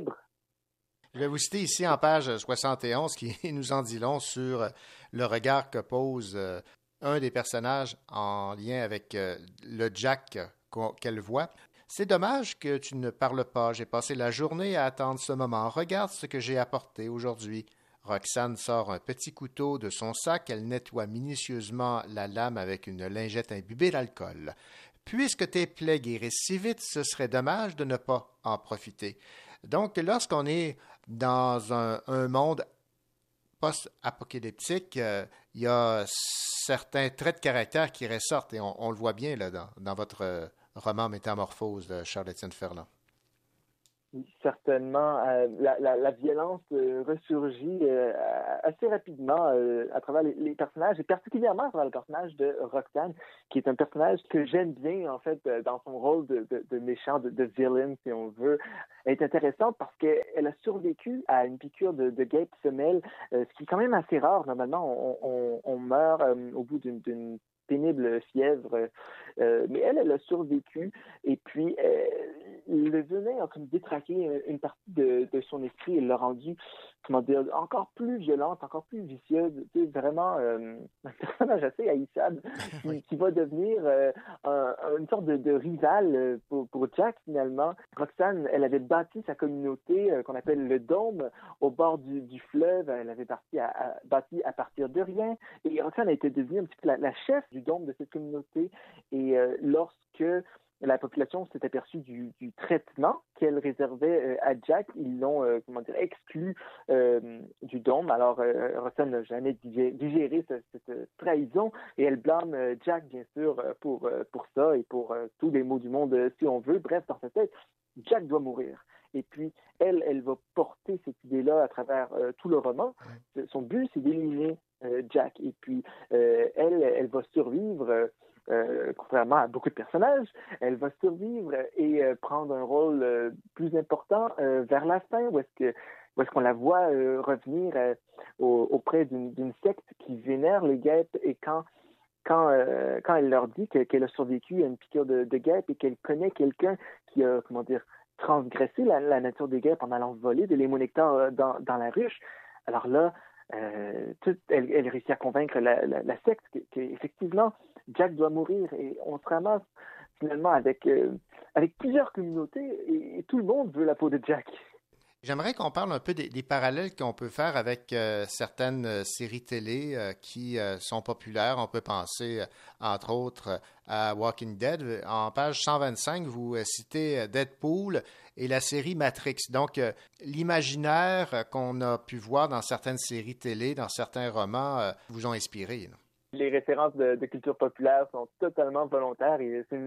Je vais vous citer ici en page 71 qui *laughs* nous en dit long sur le regard que pose euh, un des personnages en lien avec euh, le Jack qu'elle voit. C'est dommage que tu ne parles pas. J'ai passé la journée à attendre ce moment. Regarde ce que j'ai apporté aujourd'hui. Roxane sort un petit couteau de son sac. Elle nettoie minutieusement la lame avec une lingette imbibée d'alcool. Puisque tes plaies guérissent si vite, ce serait dommage de ne pas en profiter. Donc, lorsqu'on est dans un, monde post-apocalyptique, euh, il y a certains traits de caractère qui ressortent et on, on le voit bien là, dans, dans votre euh, roman Métamorphose de Charles-Étienne Ferland. Certainement, euh, la, la, violence euh, ressurgit euh, assez rapidement euh, à travers les, personnages, et particulièrement à travers le personnage de Roxane, qui est un personnage que j'aime bien, en fait, dans son rôle de, de, méchant, de, de villain, si on veut. Elle est intéressante parce qu'elle a survécu à une piqûre de, guêpe femelle, euh, ce qui est quand même assez rare. Normalement, on, on, on meurt au bout d'une pénible fièvre. Euh, mais elle, elle a survécu. Et puis, euh, le venin a comme détraqué une partie de, de son esprit et l'a rendu, comment dire, encore plus violente, encore plus vicieuse. Sais, vraiment euh, un personnage assez haïssable *laughs* qui, qui va devenir euh, un- une sorte de, de rival euh, pour, pour Jack, finalement. Roxane, elle avait bâti sa communauté euh, qu'on appelle le Dôme au bord du, du fleuve. Elle avait bâti à, à- bâti à partir de rien. Et Roxane a été devenue un petit peu la, la chef du Dôme de cette communauté. Et euh, lorsque la population s'est aperçue du, du traitement qu'elle réservait euh, à Jack. Ils l'ont, euh, comment dire, exclu du dôme. Alors, Russell n'a jamais digé- digéré ce- cette trahison et elle blâme Jack, bien sûr, pour, pour ça et pour tous les maux du monde, si on veut. Bref, dans sa tête, Jack doit mourir. Et puis, elle, elle va porter cette idée-là à travers euh, tout le roman. Son but, c'est d'éliminer euh, Jack. Et puis, euh, elle, elle va survivre, euh, contrairement à beaucoup de personnages, elle va survivre et euh, prendre un rôle euh, plus important vers la fin, où est-ce que où est-ce qu'on la voit revenir au- auprès d'une secte qui vénère les guêpes et quand quand, quand elle leur dit que- qu'elle a survécu à une piqûre de, de guêpe et qu'elle connaît quelqu'un qui a, comment dire, transgressé la, nature des guêpes en allant voler de l'émonectar euh, dans, dans la ruche, alors là, euh, elle, réussit à convaincre la, la, secte que- qu'effectivement, Jack doit mourir et on se ramasse finalement avec, euh, avec plusieurs communautés et tout le monde veut la peau de Jack. J'aimerais qu'on parle un peu des, parallèles qu'on peut faire avec euh, certaines euh, séries télé euh, qui sont populaires. On peut penser, entre autres, à Walking Dead. En page 125, vous citez Deadpool et la série Matrix. Donc, l'imaginaire qu'on a pu voir dans certaines séries télé, dans certains romans, vous ont inspiré. Les références de, culture populaire sont totalement volontaires et c'est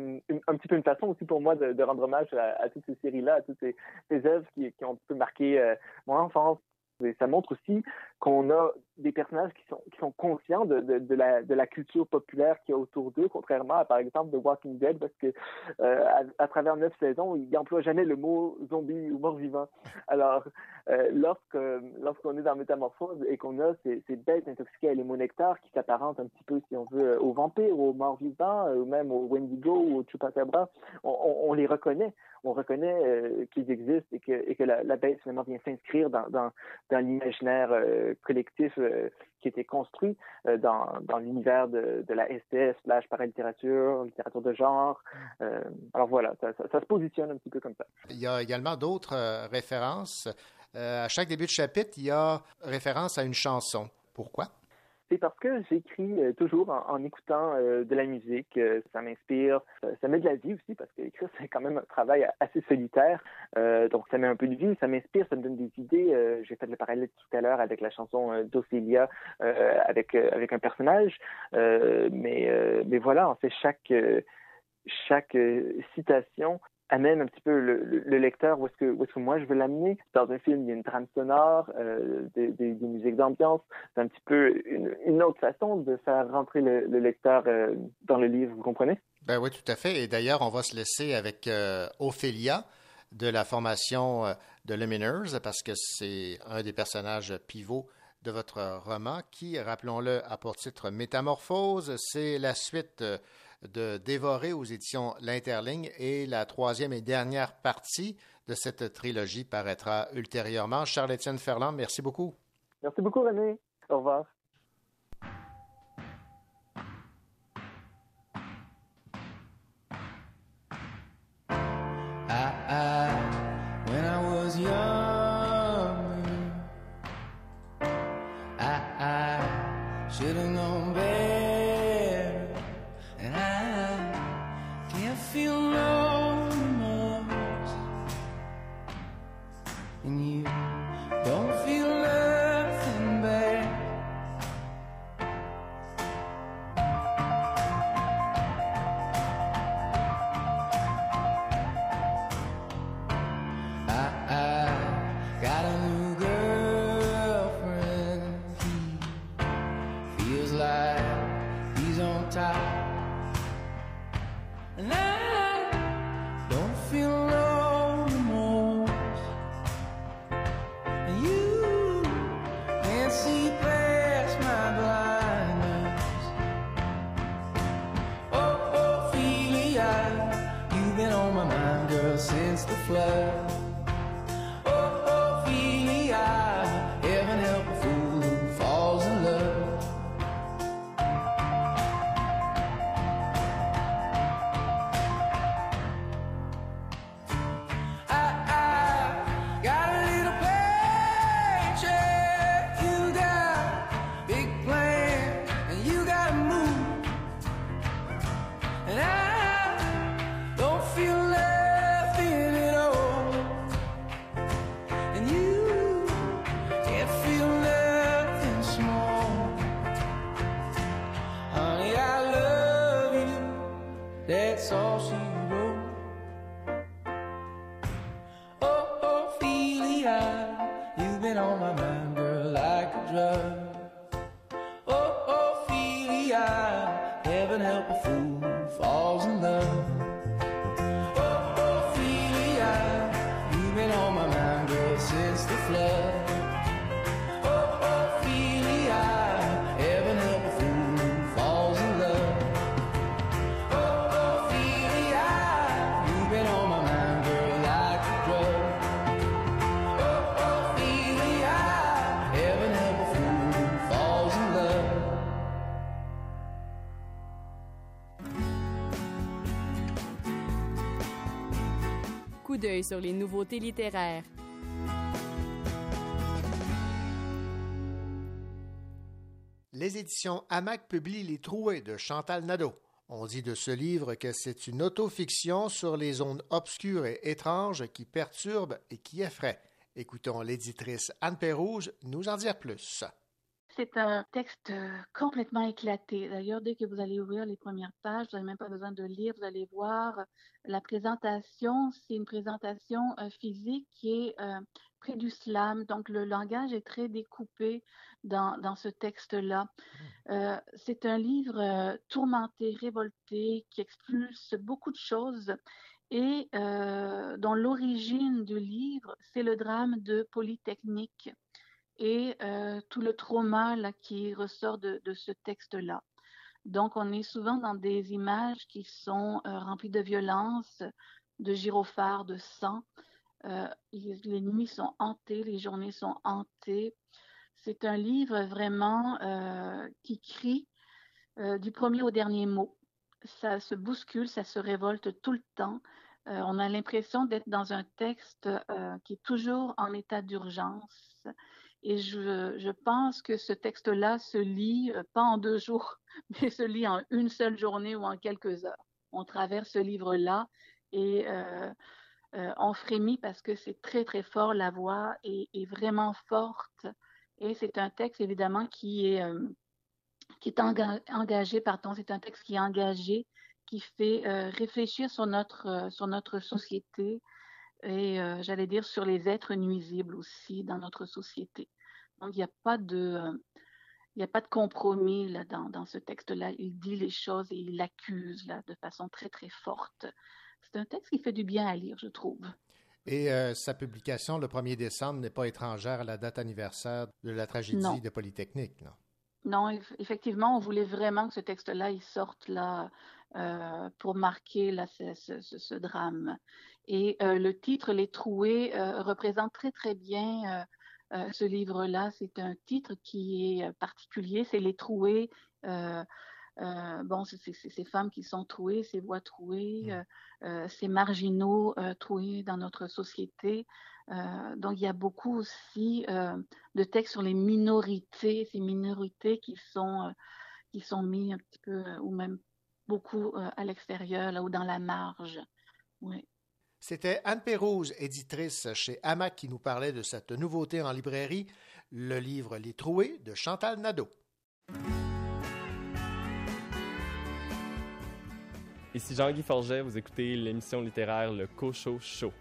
un petit peu une façon aussi pour moi de, rendre hommage à, toutes ces séries-là, à toutes ces, œuvres qui, qui ont un peu marqué euh, mon enfance. Et ça montre aussi qu'on a des personnages qui sont, conscients de, la, culture populaire qu'il y a autour d'eux, contrairement à, par exemple, The Walking Dead, parce que euh, à, travers neuf saisons, il n'emploie jamais le mot zombie ou mort-vivant. Alors, euh, lorsque lorsqu'on est dans Métamorphose et qu'on a ces, bêtes intoxiquées à l'émonectar qui s'apparentent un petit peu, si on veut, aux vampires, aux morts-vivants, euh, ou même aux Wendigo ou aux Chupacabra, on, on, les reconnaît. On reconnaît euh, qu'ils existent et que, la, bête finalement vient s'inscrire dans, dans, dans l'imaginaire euh, collectif euh, qui était construit euh, dans, dans l'univers de, de la STS, slash paralittérature, littérature de genre. Euh, alors voilà, ça, ça, se positionne un petit peu comme ça. Il y a également d'autres euh, références. Euh, à chaque début de chapitre, il y a référence à une chanson. Pourquoi? C'est parce que j'écris euh, toujours en, écoutant euh, de la musique. euh, ça m'inspire. Ça, met de la vie aussi parce qu'écrire, *laughs* c'est quand même un travail assez solitaire. Donc, ça met un peu de vie, ça m'inspire, ça me donne des idées. J'ai fait le parallèle tout à l'heure avec la chanson d'Ophélia avec, avec un personnage. Mais, mais voilà, en fait, chaque, chaque citation amène un petit peu le, le- le lecteur où est-ce que, que moi je veux l'amener. Dans un film, il y a une trame sonore, euh, des, musiques d'ambiance. C'est un petit peu une, autre façon de faire rentrer le, le lecteur euh, dans le livre, vous comprenez? Ben oui, tout à fait. Et d'ailleurs, on va se laisser avec euh, Ophélia de la formation euh, de Luminers parce que c'est un des personnages pivots de votre roman qui, rappelons-le, a pour titre Métamorphose. C'est la suite de Dévorer aux éditions L'Interligne et la troisième et dernière partie de cette trilogie paraîtra ultérieurement. Charles-Étienne Ferland, merci beaucoup. Merci beaucoup, René. Au revoir. time. Sur les nouveautés littéraires. Les éditions Hamac publient Les Troués de Chantal Nadeau. On dit de ce livre que c'est une autofiction sur les zones obscures et étranges qui perturbent et qui effraient. Écoutons l'éditrice Anne Pérouge nous en dire plus. C'est un texte euh, complètement éclaté. D'ailleurs, dès que vous allez ouvrir les premières pages, vous n'avez même pas besoin de lire, vous allez voir euh, la présentation. C'est une présentation euh, physique qui est euh, près du slam. Donc, le langage est très découpé dans, dans ce texte-là. Euh, c'est un livre euh, tourmenté, révolté, qui expulse beaucoup de choses et dont l'origine du livre, c'est le drame de Polytechnique et euh, tout le trauma qui ressort de, ce texte-là. Donc, on est souvent dans des images qui sont euh, remplies de violence, de gyrophares, de sang. Euh, les, nuits sont hantées, les journées sont hantées. C'est un livre vraiment qui crie du premier au dernier mot. Ça se bouscule, ça se révolte tout le temps. On a l'impression d'être dans un texte qui est toujours en état d'urgence. Et je, je pense que ce texte-là se lit euh, pas en deux jours, *laughs* mais se lit en une seule journée ou en quelques heures. On traverse ce livre-là et euh, euh, on frémit parce que c'est très très fort. La voix est, est vraiment forte et c'est un texte évidemment qui est euh, qui est enga- engagé, pardon, c'est un texte qui est engagé, qui fait euh, réfléchir sur notre euh, sur notre société et euh, j'allais dire sur les êtres nuisibles aussi dans notre société. Donc il n'y a pas de euh, il n'y a pas de compromis là dans, dans ce texte-là. Il dit les choses et il l'accuse là de façon très très forte. C'est un texte qui fait du bien à lire, je trouve. Et euh, sa publication le 1er décembre n'est pas étrangère à la date anniversaire de la tragédie Non. de Polytechnique. non? Non, eff- effectivement, on voulait vraiment que ce texte-là, il sorte là euh, pour marquer là, ce, ce- ce- ce drame. Et euh, le titre, Les Troués, euh, représente très très bien euh, ce livre-là. C'est un titre qui est particulier, c'est Les Troués. Euh, bon, c'est ces femmes qui sont trouées, ces voix trouées, euh, ces marginaux euh, troués dans notre société. Donc, il y a beaucoup aussi de textes sur les minorités, ces minorités qui sont, qui sont mis un petit peu, ou même beaucoup à l'extérieur, là, ou dans la marge. Oui. C'était Anne Pérouse, éditrice chez Hamac, qui nous parlait de cette nouveauté en librairie, le livre Les Troués de Chantal Nadeau. Ici Jean-Guy Forget, vous écoutez l'émission littéraire Le Cocho Show.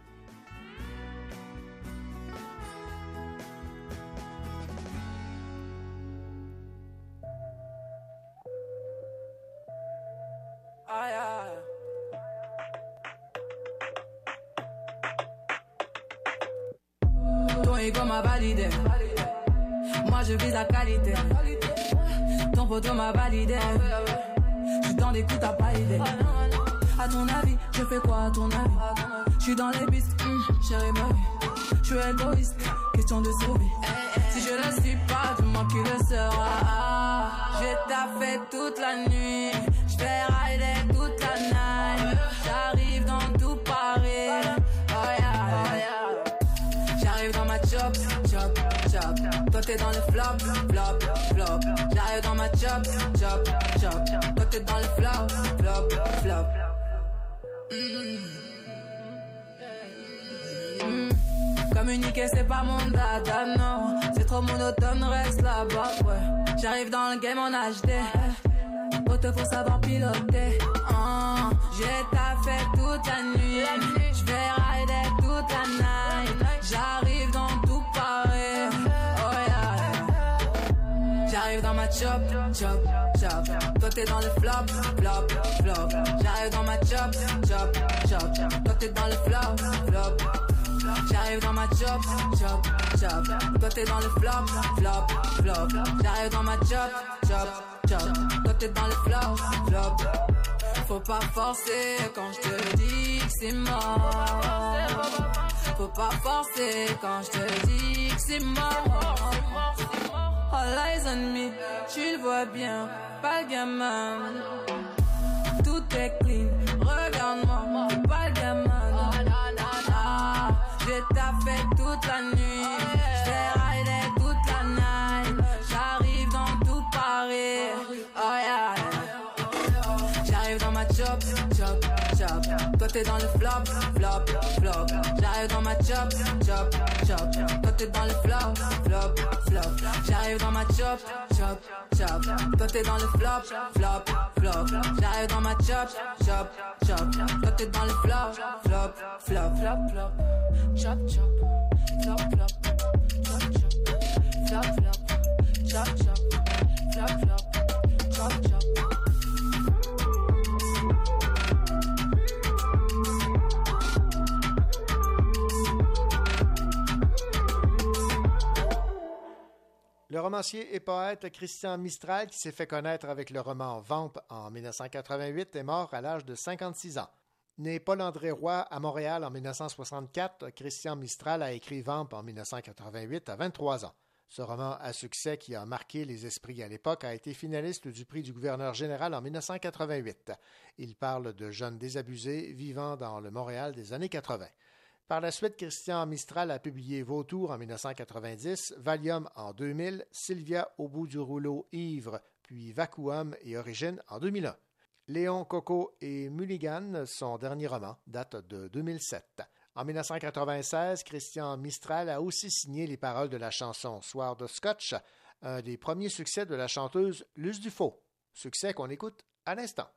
T'es dans le flop, flop, flop. J'arrive dans ma chop, chop, chop. Toi t'es dans le flop, flop. J'arrive dans ma chop, chop, chop. Toi t'es dans le flop, flop, flop. J'arrive dans ma chop, chop, chop. Toi t'es dans le flop, flop. Faut pas forcer quand je te dis que c'est mort. Faut pas forcer quand je dis que c'est mort. All eyes on me, tu le vois bien, pas le gamin. Tout est clean, regarde-moi, pas le gamin. J'ai taffé toute la nuit, j'ai rider toute la night. J'arrive dans tout Paris, oh yeah. J'arrive dans ma chop, chop, chop. Toi t'es dans le flop, flop, flop. J'arrive dans ma chop, chop, chop. Toi t'es dans le flop, flop, chop, chop, chop. Toi dans le flop, flop, flop. J'arrive dans ma chop, chop, chop. Toi t'es dans le flop, flop, flop, flop, flop. Chop, chop, flop, flop. Chop, chop, flop, flop. Chop, chop, Le romancier et poète Christian Mistral, qui s'est fait connaître avec le roman Vamp en 1988, est mort à l'âge de 56 ans. Né Paul-André Roy à Montréal en 1964, Christian Mistral a écrit Vamp en 1988 à 23 ans. Ce roman à succès qui a marqué les esprits à l'époque a été finaliste du prix du gouverneur général en 1988. Il parle de jeunes désabusés vivant dans le Montréal des années 80. Par la suite, Christian Mistral a publié Vautour en 1990, Valium en 2000, Sylvia au bout du rouleau Ivre, puis Vacuum et Origine en 2001. Léon Coco et Mulligan, son dernier roman, date de 2007. En 1996, Christian Mistral a aussi signé les paroles de la chanson Soir de Scotch, un des premiers succès de la chanteuse Luce Dufaux. Succès qu'on écoute à l'instant.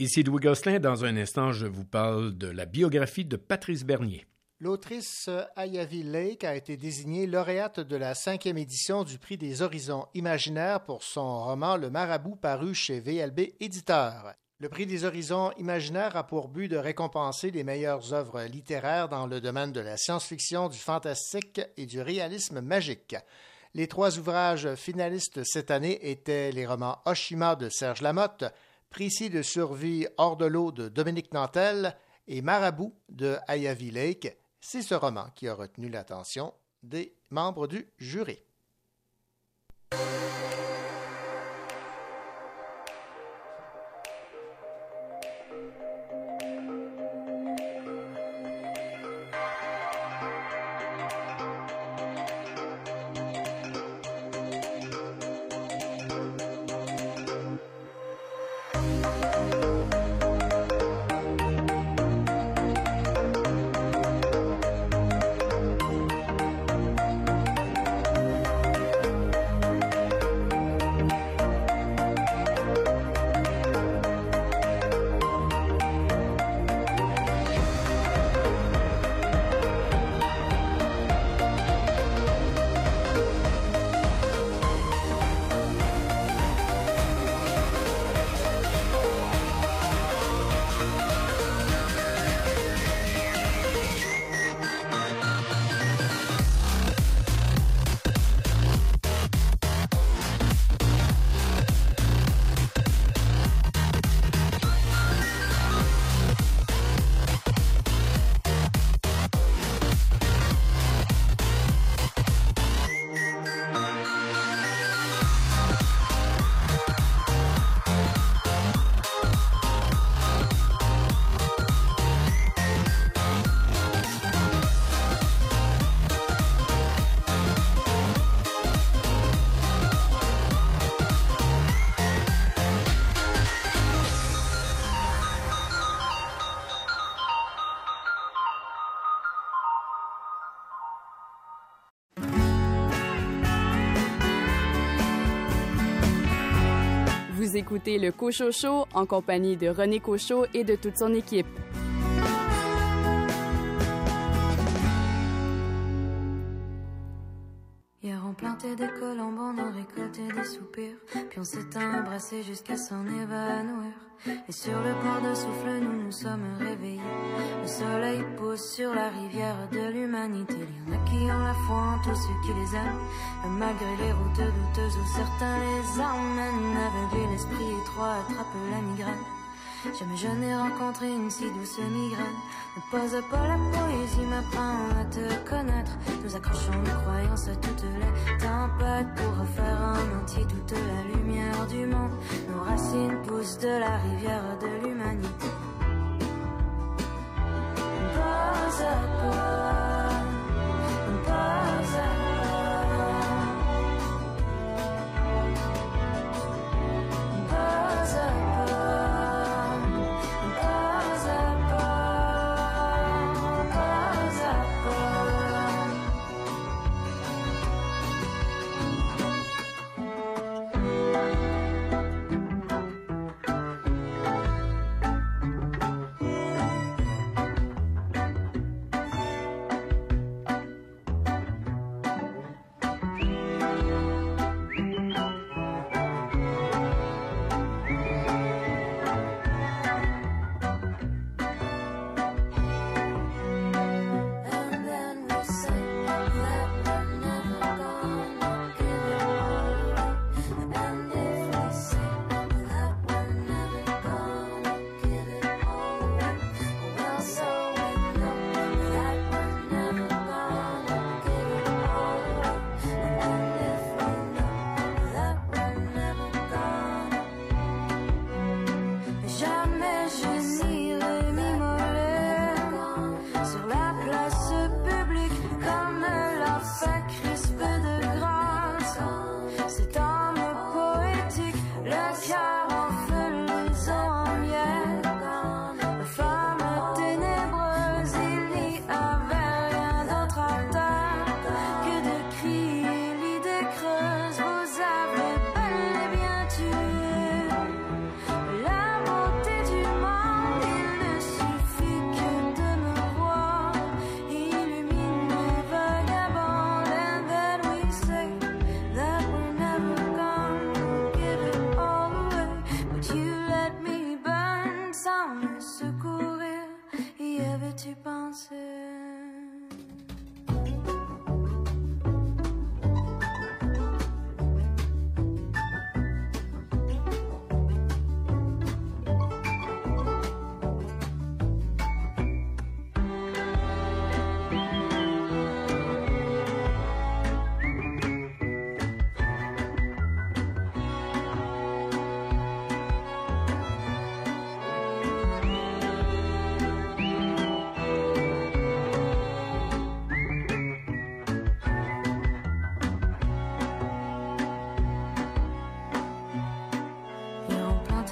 Ici Louis Gosselin. Dans un instant, je vous parle de la biographie de Patrice Bernier. L'autrice Ayavi Lake a été désignée lauréate de la cinquième édition du prix des horizons imaginaires pour son roman Le Marabout paru chez VLB Éditeur. Le prix des horizons imaginaires a pour but de récompenser les meilleures œuvres littéraires dans le domaine de la science-fiction, du fantastique et du réalisme magique. Les trois ouvrages finalistes cette année étaient les romans Oshima de Serge Lamotte, Précis de survie hors de l'eau de Dominique Nantel et Marabout de Ayavi Lake. C'est ce roman qui a retenu l'attention des membres du jury. Vous écoutez le Cochot Show en compagnie de René Cochot et de toute son équipe. Plantait des colombes, on a récolté des soupirs. Puis on s'est embrassé jusqu'à s'en évanouir. Et sur le port de souffle nous nous sommes réveillés. Le soleil pousse sur la rivière de l'humanité. Il y en a qui ont la foi en tous ceux qui les aiment Malgré les routes douteuses où certains les emmènent Aveugler l'esprit étroit attrape la migraine Jamais je n'ai rencontré une si douce migraine. Ne pose pas la poésie, m'apprend à te connaître. Nous accrochons nos croyances à toutes les tempêtes pour refaire en entier toute la lumière du monde. Nos racines poussent de la rivière de l'humanité. Pas à pas, pas à pas, à.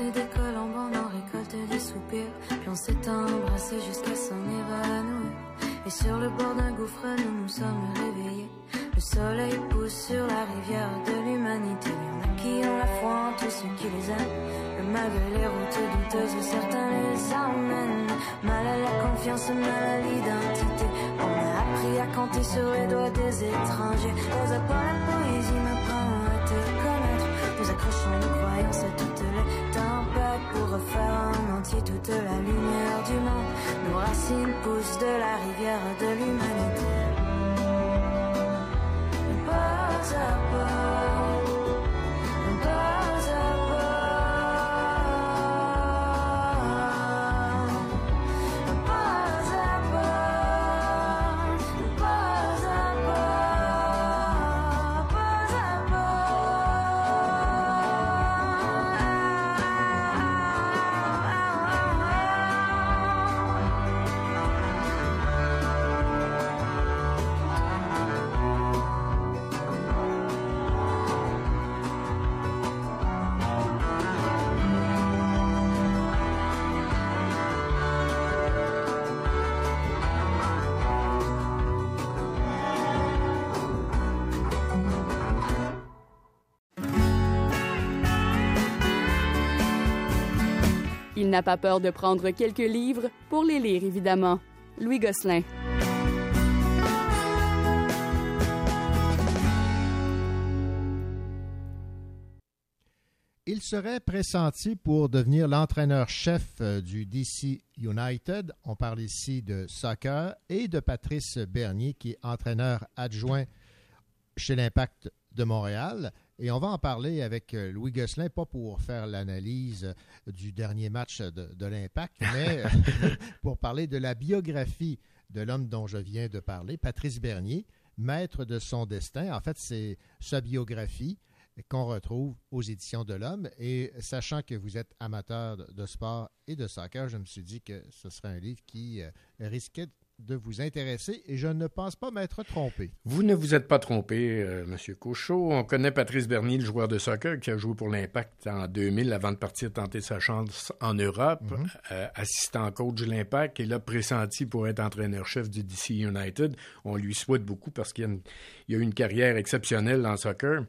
D'école en bande, on récolte des soupirs. Puis on s'est embrassé jusqu'à s'en évanouir. Et sur le bord d'un gouffre, nous nous sommes réveillés. Le soleil pousse sur la rivière de l'humanité. Il y en a qui ont la foi en tous ceux qui les aiment. Le mal de les routes douteuses certains les emmènent. Mal à la confiance, mal à l'identité. On a appris à compter sur les doigts des étrangers. N'ose pas la poésie m'apprend à te connaître? Nous accrochons nos croyances à pour entier toute la lumière du monde. Nos racines poussent de la rivière de l'humanité. Pas à pas, n'a pas peur de prendre quelques livres pour les lire, évidemment. Louis Gosselin. Il serait pressenti pour devenir l'entraîneur-chef euh, du DC United. On parle ici de soccer et de Patrice Bernier, qui est entraîneur adjoint chez l'Impact de Montréal. Et on va en parler avec euh, Louis Gosselin, pas pour faire l'analyse euh, du dernier match de, de l'Impact, *laughs* mais euh, pour parler de la biographie de l'homme dont je viens de parler, Patrice Bernier, maître de son destin. En fait, c'est sa biographie qu'on retrouve aux éditions de l'Homme. Et sachant que vous êtes amateur de, sport et de soccer, je me suis dit que ce serait un livre qui risquait de vous intéresser et je ne pense pas m'être trompé. Vous ne vous êtes pas trompé, euh, M. Cochot. On connaît Patrice Bernier, le joueur de soccer qui a joué pour l'Impact en 2000 avant de partir tenter sa chance en Europe, Mhm. euh, assistant coach de l'Impact et là pressenti pour être entraîneur-chef du DC United. On lui souhaite beaucoup parce qu'il a, a eu une carrière exceptionnelle en soccer.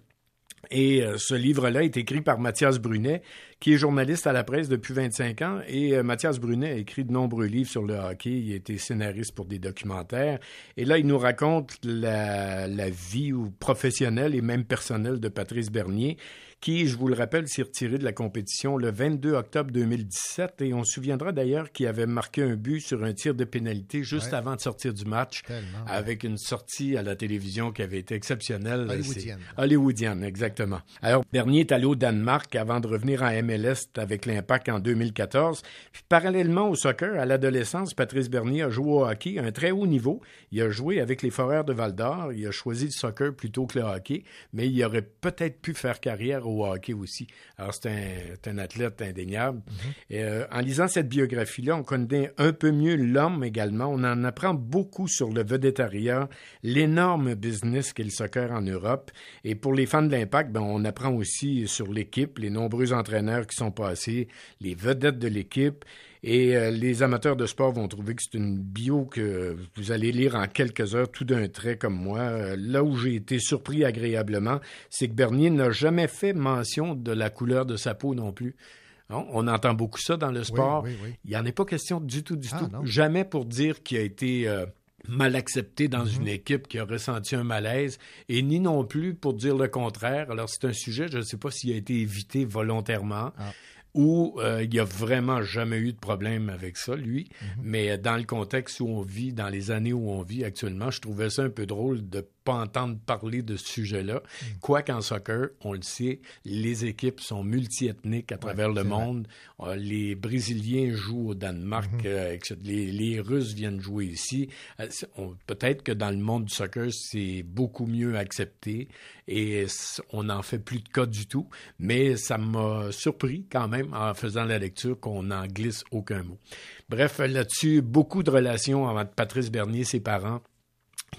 Et euh, ce livre-là est écrit par Mathias Brunet, qui est journaliste à la presse depuis 25 ans. Et euh, Mathias Brunet a écrit de nombreux livres sur le hockey. Il a été scénariste pour des documentaires. Et là, il nous raconte la, vie professionnelle et même personnelle de Patrice Bernier, qui, je vous le rappelle, s'est retiré de la compétition le 22 octobre 2017. Et on se souviendra d'ailleurs qu'il avait marqué un but sur un tir de pénalité juste Ouais. avant de sortir du match, Tellement, ouais. avec une sortie à la télévision qui avait été exceptionnelle. Hollywoodienne. Hollywoodienne, exactement. Alors, Bernier est allé au Danemark avant de revenir en MLS avec l'Impact en 2014. Puis, parallèlement au soccer, à l'adolescence, Patrice Bernier a joué au hockey à un très haut niveau. Il a joué avec les Foreurs de Val-d'Or. Il a choisi le soccer plutôt que le hockey, mais il aurait peut-être pu faire carrière au hockey aussi. Alors, c'est un, un athlète indéniable. Et, euh, en lisant cette biographie-là, on connaît un peu mieux l'homme également. On en apprend beaucoup sur le vedettariat, l'énorme business qu'est le soccer en Europe. Et pour les fans de l'Impact, ben, on apprend aussi sur l'équipe, les nombreux entraîneurs qui sont passés, les vedettes de l'équipe. Et euh, les amateurs de sport vont trouver que c'est une bio que vous allez lire en quelques heures, tout d'un trait comme moi. Euh, là où j'ai été surpris agréablement, c'est que Bernier n'a jamais fait mention de la couleur de sa peau non plus. Hein, On entend beaucoup ça dans le sport. oui, oui. Il n'y en est pas question du tout, du Ah, tout. non. Jamais pour dire qu'il a été euh, mal accepté dans Mhm. une équipe qui a ressenti un malaise, et ni non plus pour dire le contraire. Alors, c'est un sujet, je ne sais pas s'il a été évité volontairement. Ah. Ou euh, il n'y a vraiment jamais eu de problème avec ça, lui. Mhm. Mais euh, dans le contexte où on vit, dans les années où on vit actuellement, je trouvais ça un peu drôle de pas entendre parler de ce sujet-là. Mhm. Quoiqu'en soccer, on le sait, les équipes sont multiethniques à travers le vrai. monde. Euh, les Brésiliens jouent au Danemark, Mhm. euh, etc. les, les Russes viennent jouer ici. Euh, Peut-être que dans le monde du soccer, c'est beaucoup mieux accepté et on n'en fait plus de cas du tout. Mais ça m'a surpris quand même en faisant la lecture qu'on n'en glisse aucun mot. Bref, là-dessus, beaucoup de relations entre Patrice Bernier et ses parents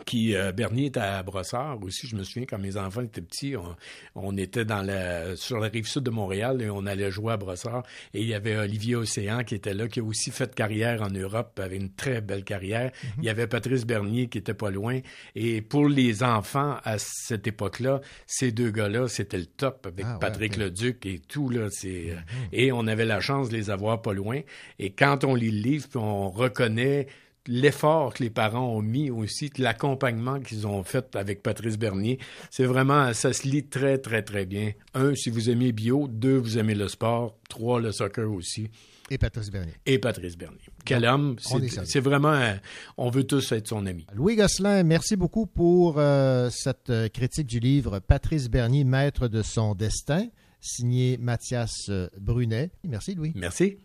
qui euh, Bernier était à Brossard aussi. Je me souviens quand mes enfants étaient petits, on, on était dans la, sur la rive sud de Montréal et on allait jouer à Brossard. Et il y avait Olivier Océan qui était là, qui a aussi fait carrière en Europe, avait une très belle carrière. Il y avait Patrice Bernier qui était pas loin. Et pour les enfants à cette époque-là, ces deux gars-là, c'était le top avec Ah, ouais, Patrick ok. Leduc et tout là. C'est euh, et on avait la chance de les avoir pas loin. Et quand on lit le livre, puis on reconnaît l'effort que les parents ont mis aussi, l'accompagnement qu'ils ont fait avec Patrice Bernier. C'est vraiment, ça se lit très, très, très bien. Un, si vous aimez bio. Deux, vous aimez le sport. Trois, le soccer aussi. Et Patrice Bernier. Et Patrice Bernier. Quel homme. C'est vraiment, un- on veut tous être son ami. Louis Gosselin, merci beaucoup pour euh, cette euh, critique du livre Patrice Bernier, maître de son destin, signé Mathias euh, Brunet. Merci Louis. Merci.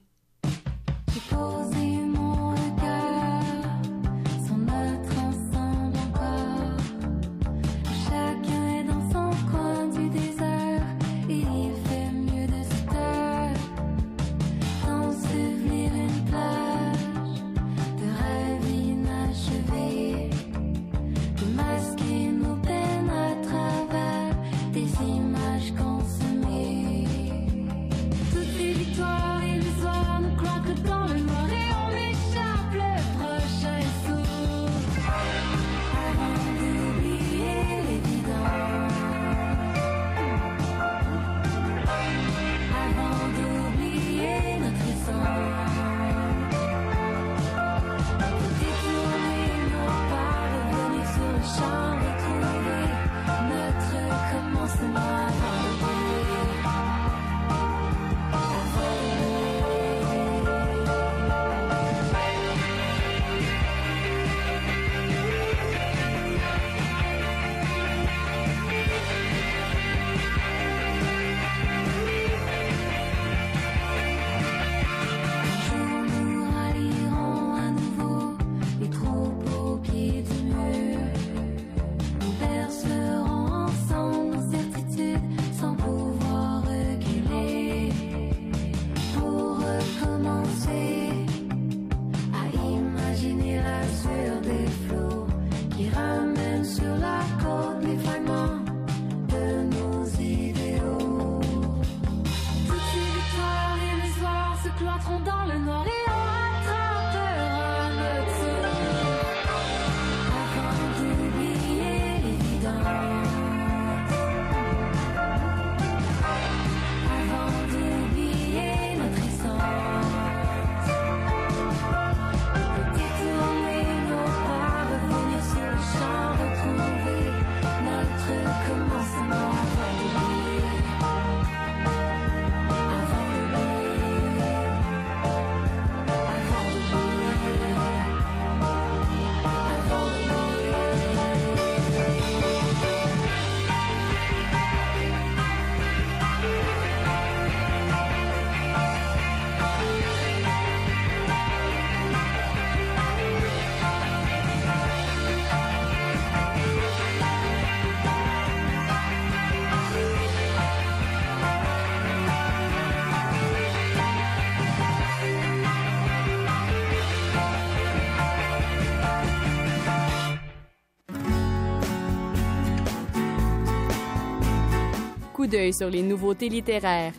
Sur les nouveautés littéraires.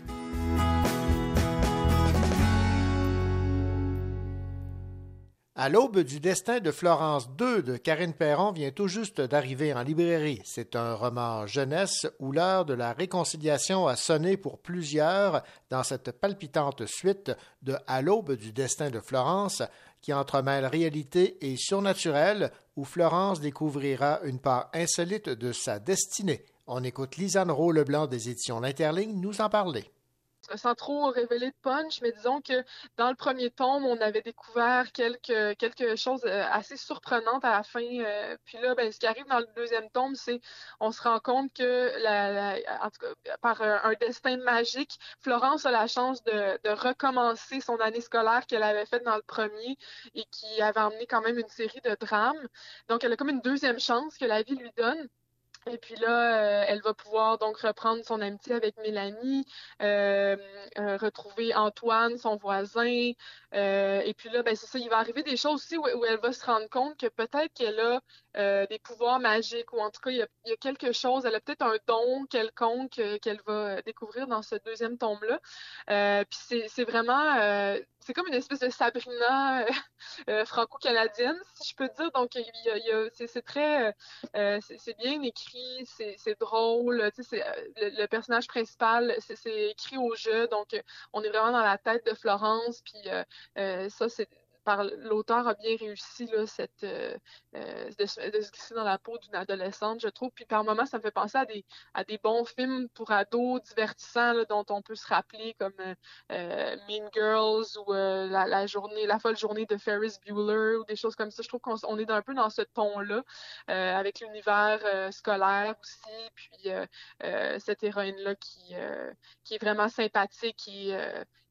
À l'aube du destin de Florence II de Karine Perron vient tout juste d'arriver en librairie. C'est un roman jeunesse où l'heure de la réconciliation a sonné pour plusieurs dans cette palpitante suite de À l'aube du destin de Florence qui entremêle réalité et surnaturel où Florence découvrira une part insolite de sa destinée. On écoute Lisanne Rowe-Leblanc des éditions L'Interligne nous en parler. sans trop révéler de punch, mais disons que dans le premier tome, on avait découvert quelque, quelque chose euh, assez surprenante à la fin. euh, Puis là, ben, ce qui arrive dans le deuxième tome, c'est on se rend compte que, en tout cas, par un, un destin magique, Florence a la chance de, de recommencer son année scolaire qu'elle avait faite dans le premier et qui avait emmené quand même une série de drames. Donc, elle a comme une deuxième chance que la vie lui donne. Et puis là, euh, elle va pouvoir donc reprendre son amitié avec Mélanie, euh, euh, retrouver Antoine, son voisin. et puis là, ben, c'est ça, il va arriver des choses aussi où, elle va se rendre compte que peut-être qu'elle a des pouvoirs magiques ou en tout cas, il y a, quelque chose, elle a peut-être un don quelconque qu'elle va découvrir dans ce deuxième tome-là. Puis c'est, vraiment, c'est comme une espèce de Sabrina *laughs* franco-canadienne, si je peux dire. Donc, il y a, a- c'est, très, c'est bien écrit, c'est, drôle. Euh, le, le personnage principal, c'est, écrit au jeu. Donc, euh, on est vraiment dans la tête de Florence. Puis euh, ça, c'est par l'auteur a bien réussi cette, euh, euh, de, se glisser dans la peau d'une adolescente, je trouve. Puis par moments, ça me fait penser à des, à des bons films pour ados divertissants dont on peut se rappeler, comme euh, Mean Girls ou la, la journée, la folle journée de Ferris Bueller ou des choses comme ça. Je trouve qu'on est un peu dans ce ton-là, avec l'univers scolaire aussi, puis cette héroïne-là qui, qui est vraiment sympathique et,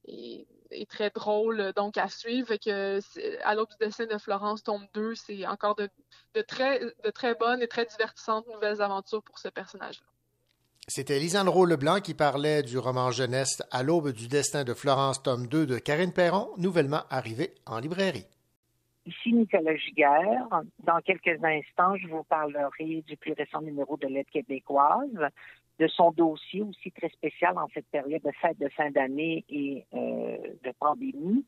euh, et, et très drôle donc à suivre. Que à l'aube du dessin de Florence, tome 2, c'est encore de, de très, de très bonnes et très divertissantes nouvelles aventures pour ce personnage-là. C'était Lisandro Leblanc qui parlait du roman jeunesse À l'aube du destin de Florence, tome 2 de Karine Perron, nouvellement arrivé en librairie. Ici Nicolas Giguère. Dans quelques instants, je vous parlerai du plus récent numéro de l'aide québécoise, de son dossier aussi très spécial en cette période de fête de fin d'année et euh, de pandémie.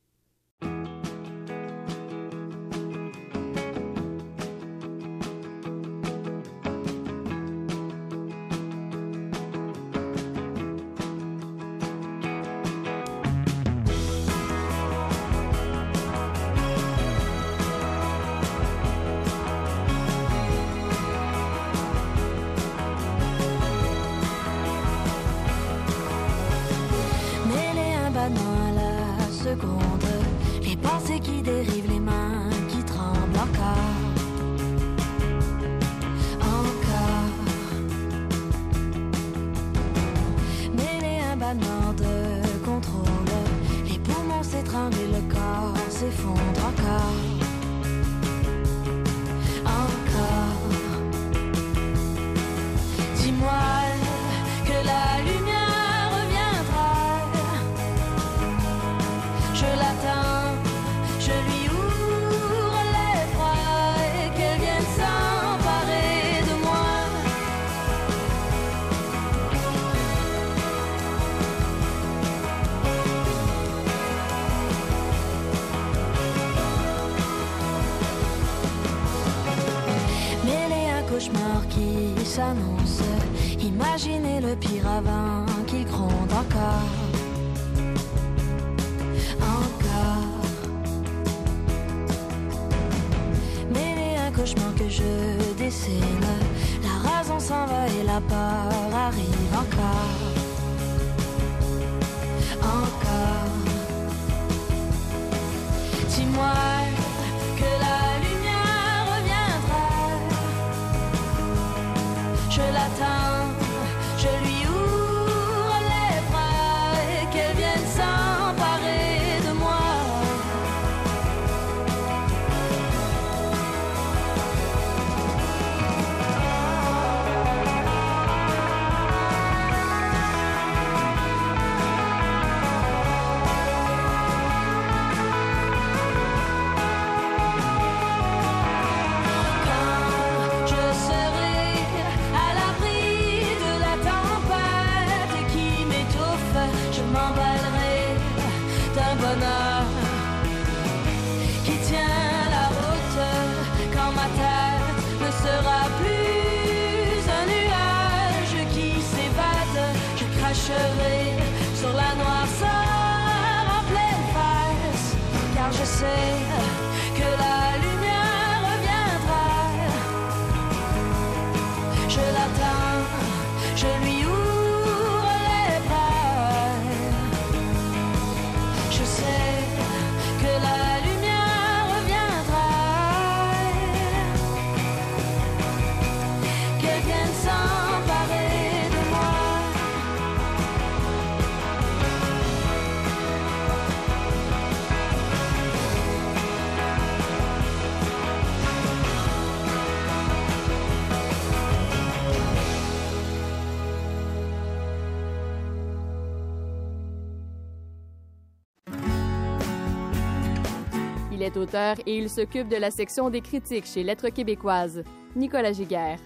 Auteur et il s'occupe de la section des critiques chez Lettres québécoises. Nicolas Giguère.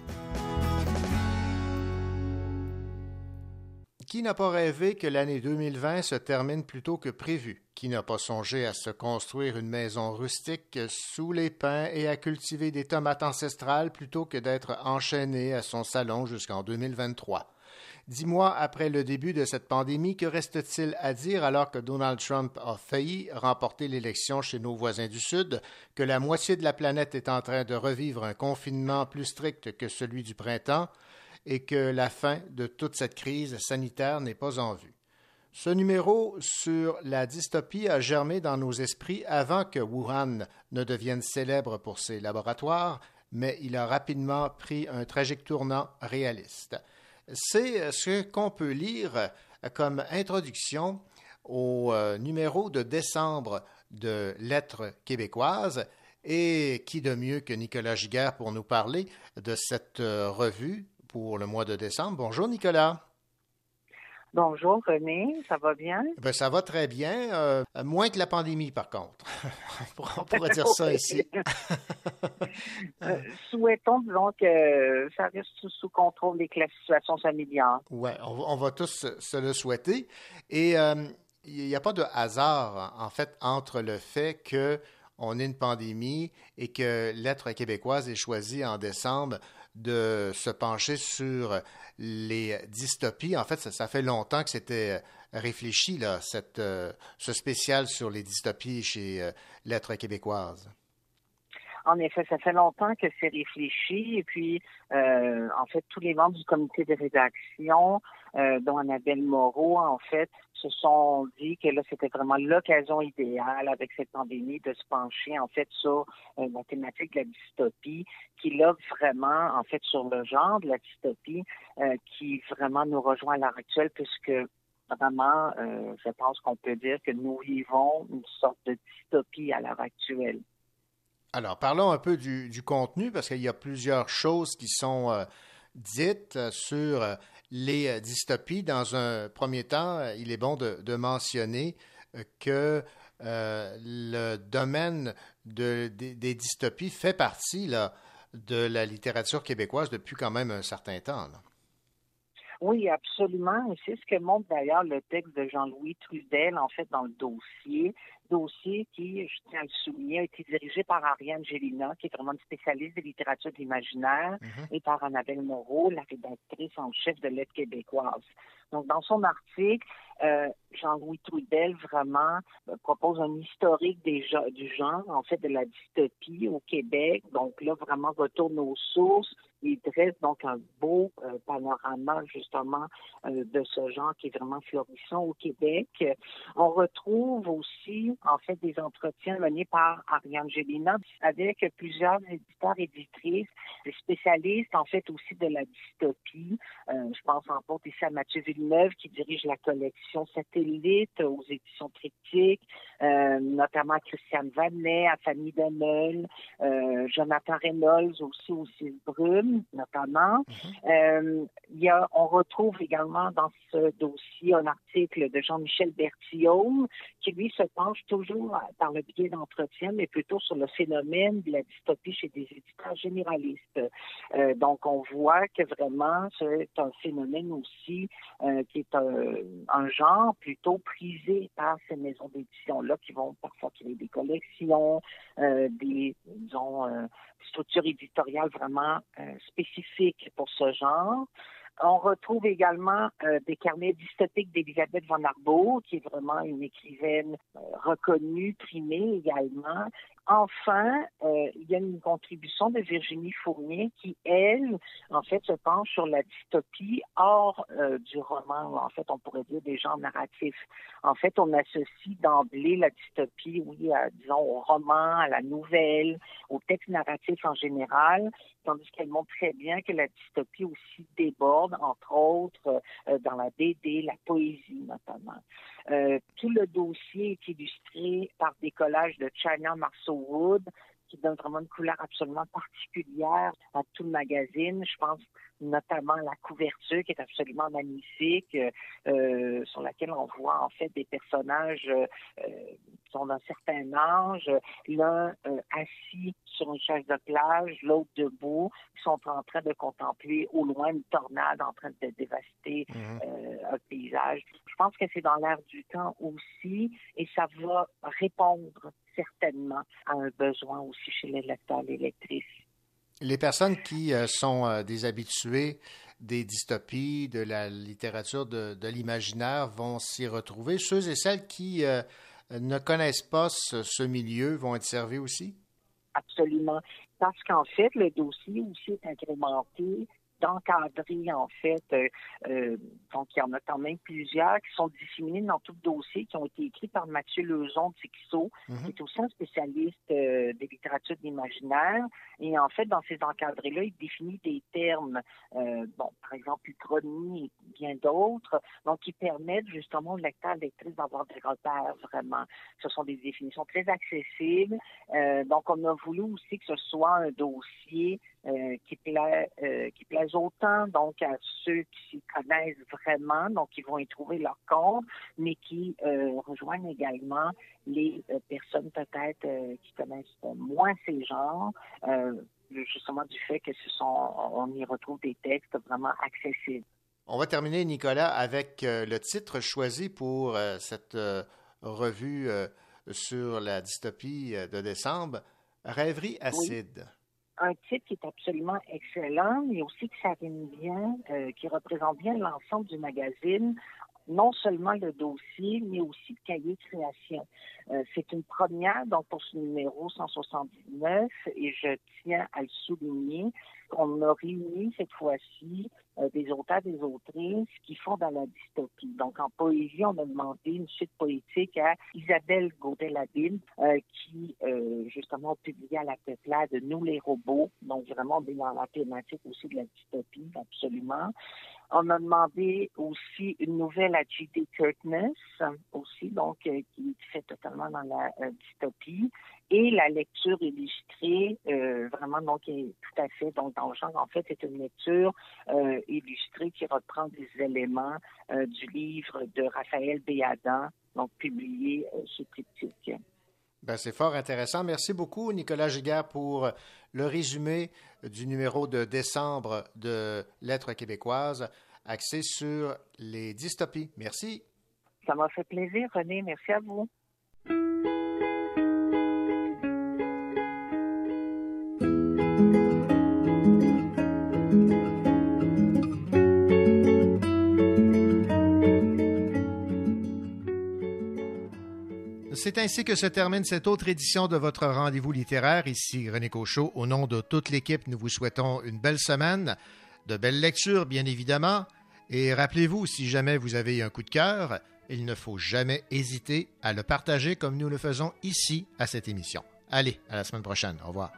Qui n'a pas rêvé que l'année 2020 se termine plus tôt que prévu? Qui n'a pas songé à se construire une maison rustique sous les pins et à cultiver des tomates ancestrales plutôt que d'être enchaîné à son salon jusqu'en 2023? Dix mois après le début de cette pandémie, que reste-t-il à dire alors que Donald Trump a failli remporter l'élection chez nos voisins du Sud, que la moitié de la planète est en train de revivre un confinement plus strict que celui du printemps et que la fin de toute cette crise sanitaire n'est pas en vue? Ce numéro sur la dystopie a germé dans nos esprits avant que Wuhan ne devienne célèbre pour ses laboratoires, mais il a rapidement pris un tragique tournant réaliste. C'est ce qu'on peut lire comme introduction au euh, numéro de décembre de Lettres québécoises. Et qui de mieux que Nicolas Giguère pour nous parler de cette euh, revue pour le mois de décembre? Bonjour Nicolas. Bonjour René, ça va bien? Ben, ça va très bien, euh, moins que la pandémie par contre. *laughs* On pourrait dire ça *laughs* ici. *laughs* Euh, souhaitons disons que ça reste sous, sous contrôle et que la situation s'améliore. Oui, on, va- on va tous se- le souhaiter. Et euh, il n'y a pas de hasard, en fait, entre le fait que on ait une pandémie et que l'être québécoise ait choisi en décembre de se pencher sur les dystopies. En fait, ça, fait longtemps que c'était réfléchi, là, cette, euh, ce spécial sur les dystopies chez euh, l'être québécoise. En effet, ça fait longtemps que c'est réfléchi et puis, euh, en fait, tous les membres du comité de rédaction, euh, dont Annabelle Moreau, en fait, se sont dit que là, c'était vraiment l'occasion idéale avec cette pandémie de se pencher, en fait, sur euh, la thématique de la dystopie, qui là, vraiment, en fait, sur le genre de la dystopie, euh, qui vraiment nous rejoint à l'heure actuelle, puisque vraiment, je pense qu'on peut dire que nous vivons une sorte de dystopie à l'heure actuelle. Alors, parlons un peu du, du contenu, parce qu'il y a plusieurs choses qui sont dites sur les euh, dystopies. Dans un premier temps, euh, il est bon de, mentionner euh, que le domaine de- des, dystopies fait partie là, de la littérature québécoise depuis quand même un certain temps. Oui, absolument. C'est ce que montre d'ailleurs le texte de Jean-Louis Trudel, en fait, dans le dossier. Dossier qui, je tiens à le souligner, a été dirigé par Ariane Gélina, qui est vraiment une spécialiste de littérature de l'imaginaire, et par Annabelle Moreau, la rédactrice en chef de Lettres québécoise. Donc, dans son article, euh, Jean-Louis Trudel vraiment euh, propose un historique du genre, en fait, de la dystopie au Québec. Donc là, vraiment retourne aux sources. Il dresse donc un beau euh, panorama, justement, de ce genre qui est vraiment florissant au Québec. On retrouve aussi, en fait, des entretiens menés par Ariane Gélina avec plusieurs éditeurs, éditrices, des spécialistes, en fait, aussi de la dystopie. Je pense en autres ici à Mathieu Villeneuve, qui dirige la collection Satellite aux éditions Triptyque, euh, notamment Christiane Vanet, à Fanny Demel, euh, Jonathan Reynolds aussi au Six Brume, notamment. Euh, il y a, on retrouve également dans ce dossier un article de Jean-Michel Bertillaume qui, lui, se penche toujours par le biais d'entretien, mais plutôt sur le phénomène de la dystopie chez des éditeurs généralistes. Euh, donc, on voit que vraiment, c'est un phénomène aussi euh, qui est un, un genre plutôt prisé par ces maisons d'édition-là qui vont parfois créer des collections, euh, des, euh, structures éditoriales vraiment euh, spécifiques pour ce genre. On retrouve également euh, des carnets dystopiques d'Elisabeth von Arbour, qui est vraiment une écrivaine euh, reconnue, primée également. Enfin, euh, il y a une contribution de Virginie Fournier qui, elle, en fait, se penche sur la dystopie hors euh, du roman. En fait, on pourrait dire des genres narratifs. En fait, on associe d'emblée la dystopie, oui, disons, au roman, à la nouvelle, au texte narratif en général, tandis qu'elle montre très bien que la dystopie aussi déborde, entre autres, euh, dans la BD, la poésie notamment. Euh, tout le dossier est illustré par des collages de China Marceau Wood, qui donne vraiment une couleur absolument particulière à tout le magazine. Je pense notamment la couverture qui est absolument magnifique, euh, sur laquelle on voit en fait des personnages euh, euh, sont d'un certain âge, l'un euh, assis sur une chaise de plage, l'autre debout, qui sont en train de contempler au loin une tornade en train de dévaster euh, un paysage. Je pense que c'est dans l'air du temps aussi et ça va répondre certainement à un besoin aussi chez les lecteurs et les lectrices. Les personnes qui euh, sont euh, des habitués des dystopies, de la littérature de, l'imaginaire vont s'y retrouver. Ceux et celles qui euh, ne connaissent pas ce, milieu vont être servis aussi? Absolument. Parce qu'en fait, le dossier aussi est agrémenté d'encadrer, en fait, euh, euh, donc il y en a quand même plusieurs qui sont disséminés dans tout le dossier, qui ont été écrits par Mathieu Lezon de Tixo, Mhm. qui est aussi un spécialiste euh, des littératures de l'imaginaire. Et en fait, dans ces encadrés-là, il définit des termes, euh, bon, par exemple, uchronie et bien d'autres, donc qui permettent justement aux lecteurs et lectrices d'avoir des repères vraiment. Ce sont des définitions très accessibles. Euh, donc, on a voulu aussi que ce soit un dossier euh, qui, euh, qui plaise autant donc à ceux qui s'y connaissent vraiment, donc qui vont y trouver leur compte, mais qui euh, rejoignent également les personnes peut-être qui connaissent moins ces genres, justement du fait que ce sont, on y retrouve des textes vraiment accessibles. On va terminer, Nicolas, avec le titre choisi pour cette revue sur la dystopie de décembre, Rêverie acide. Un titre qui est absolument excellent, mais aussi qui s'arrime bien, euh, qui représente bien l'ensemble du magazine, non seulement le dossier, mais aussi le cahier de création. Euh, c'est une première, donc pour ce numéro 179, et je tiens à le souligner, on a réuni cette fois-ci euh, des auteurs, des autrices qui font dans la dystopie. Donc en poésie, on a demandé une suite poétique à Isabelle Gaudel-Labine, euh, qui euh, justement a publié à la peuplade Nous les robots, donc vraiment on est dans la thématique aussi de la dystopie, absolument. On a demandé aussi une nouvelle à J.D. Kirkness, aussi, donc, qui fait totalement dans la dystopie. Et la lecture illustrée, euh, vraiment, donc, est tout à fait, donc, dans le genre, en fait, c'est une lecture euh, illustrée qui reprend des éléments euh, du livre de Raphaël Béadan, donc, publié chez Triptyque. Ben, c'est fort intéressant. Merci beaucoup, Nicolas Giguère, pour le résumé du numéro de décembre de Lettres québécoises axé sur les dystopies. Merci. Ça m'a fait plaisir, René. Merci à vous. C'est ainsi que se termine cette autre édition de votre rendez-vous littéraire. Ici René Cochot. Au nom de toute l'équipe, nous vous souhaitons une belle semaine, de belles lectures, bien évidemment. Et rappelez-vous, si jamais vous avez un coup de cœur, il ne faut jamais hésiter à le partager comme nous le faisons ici à cette émission. Allez, à la semaine prochaine. Au revoir.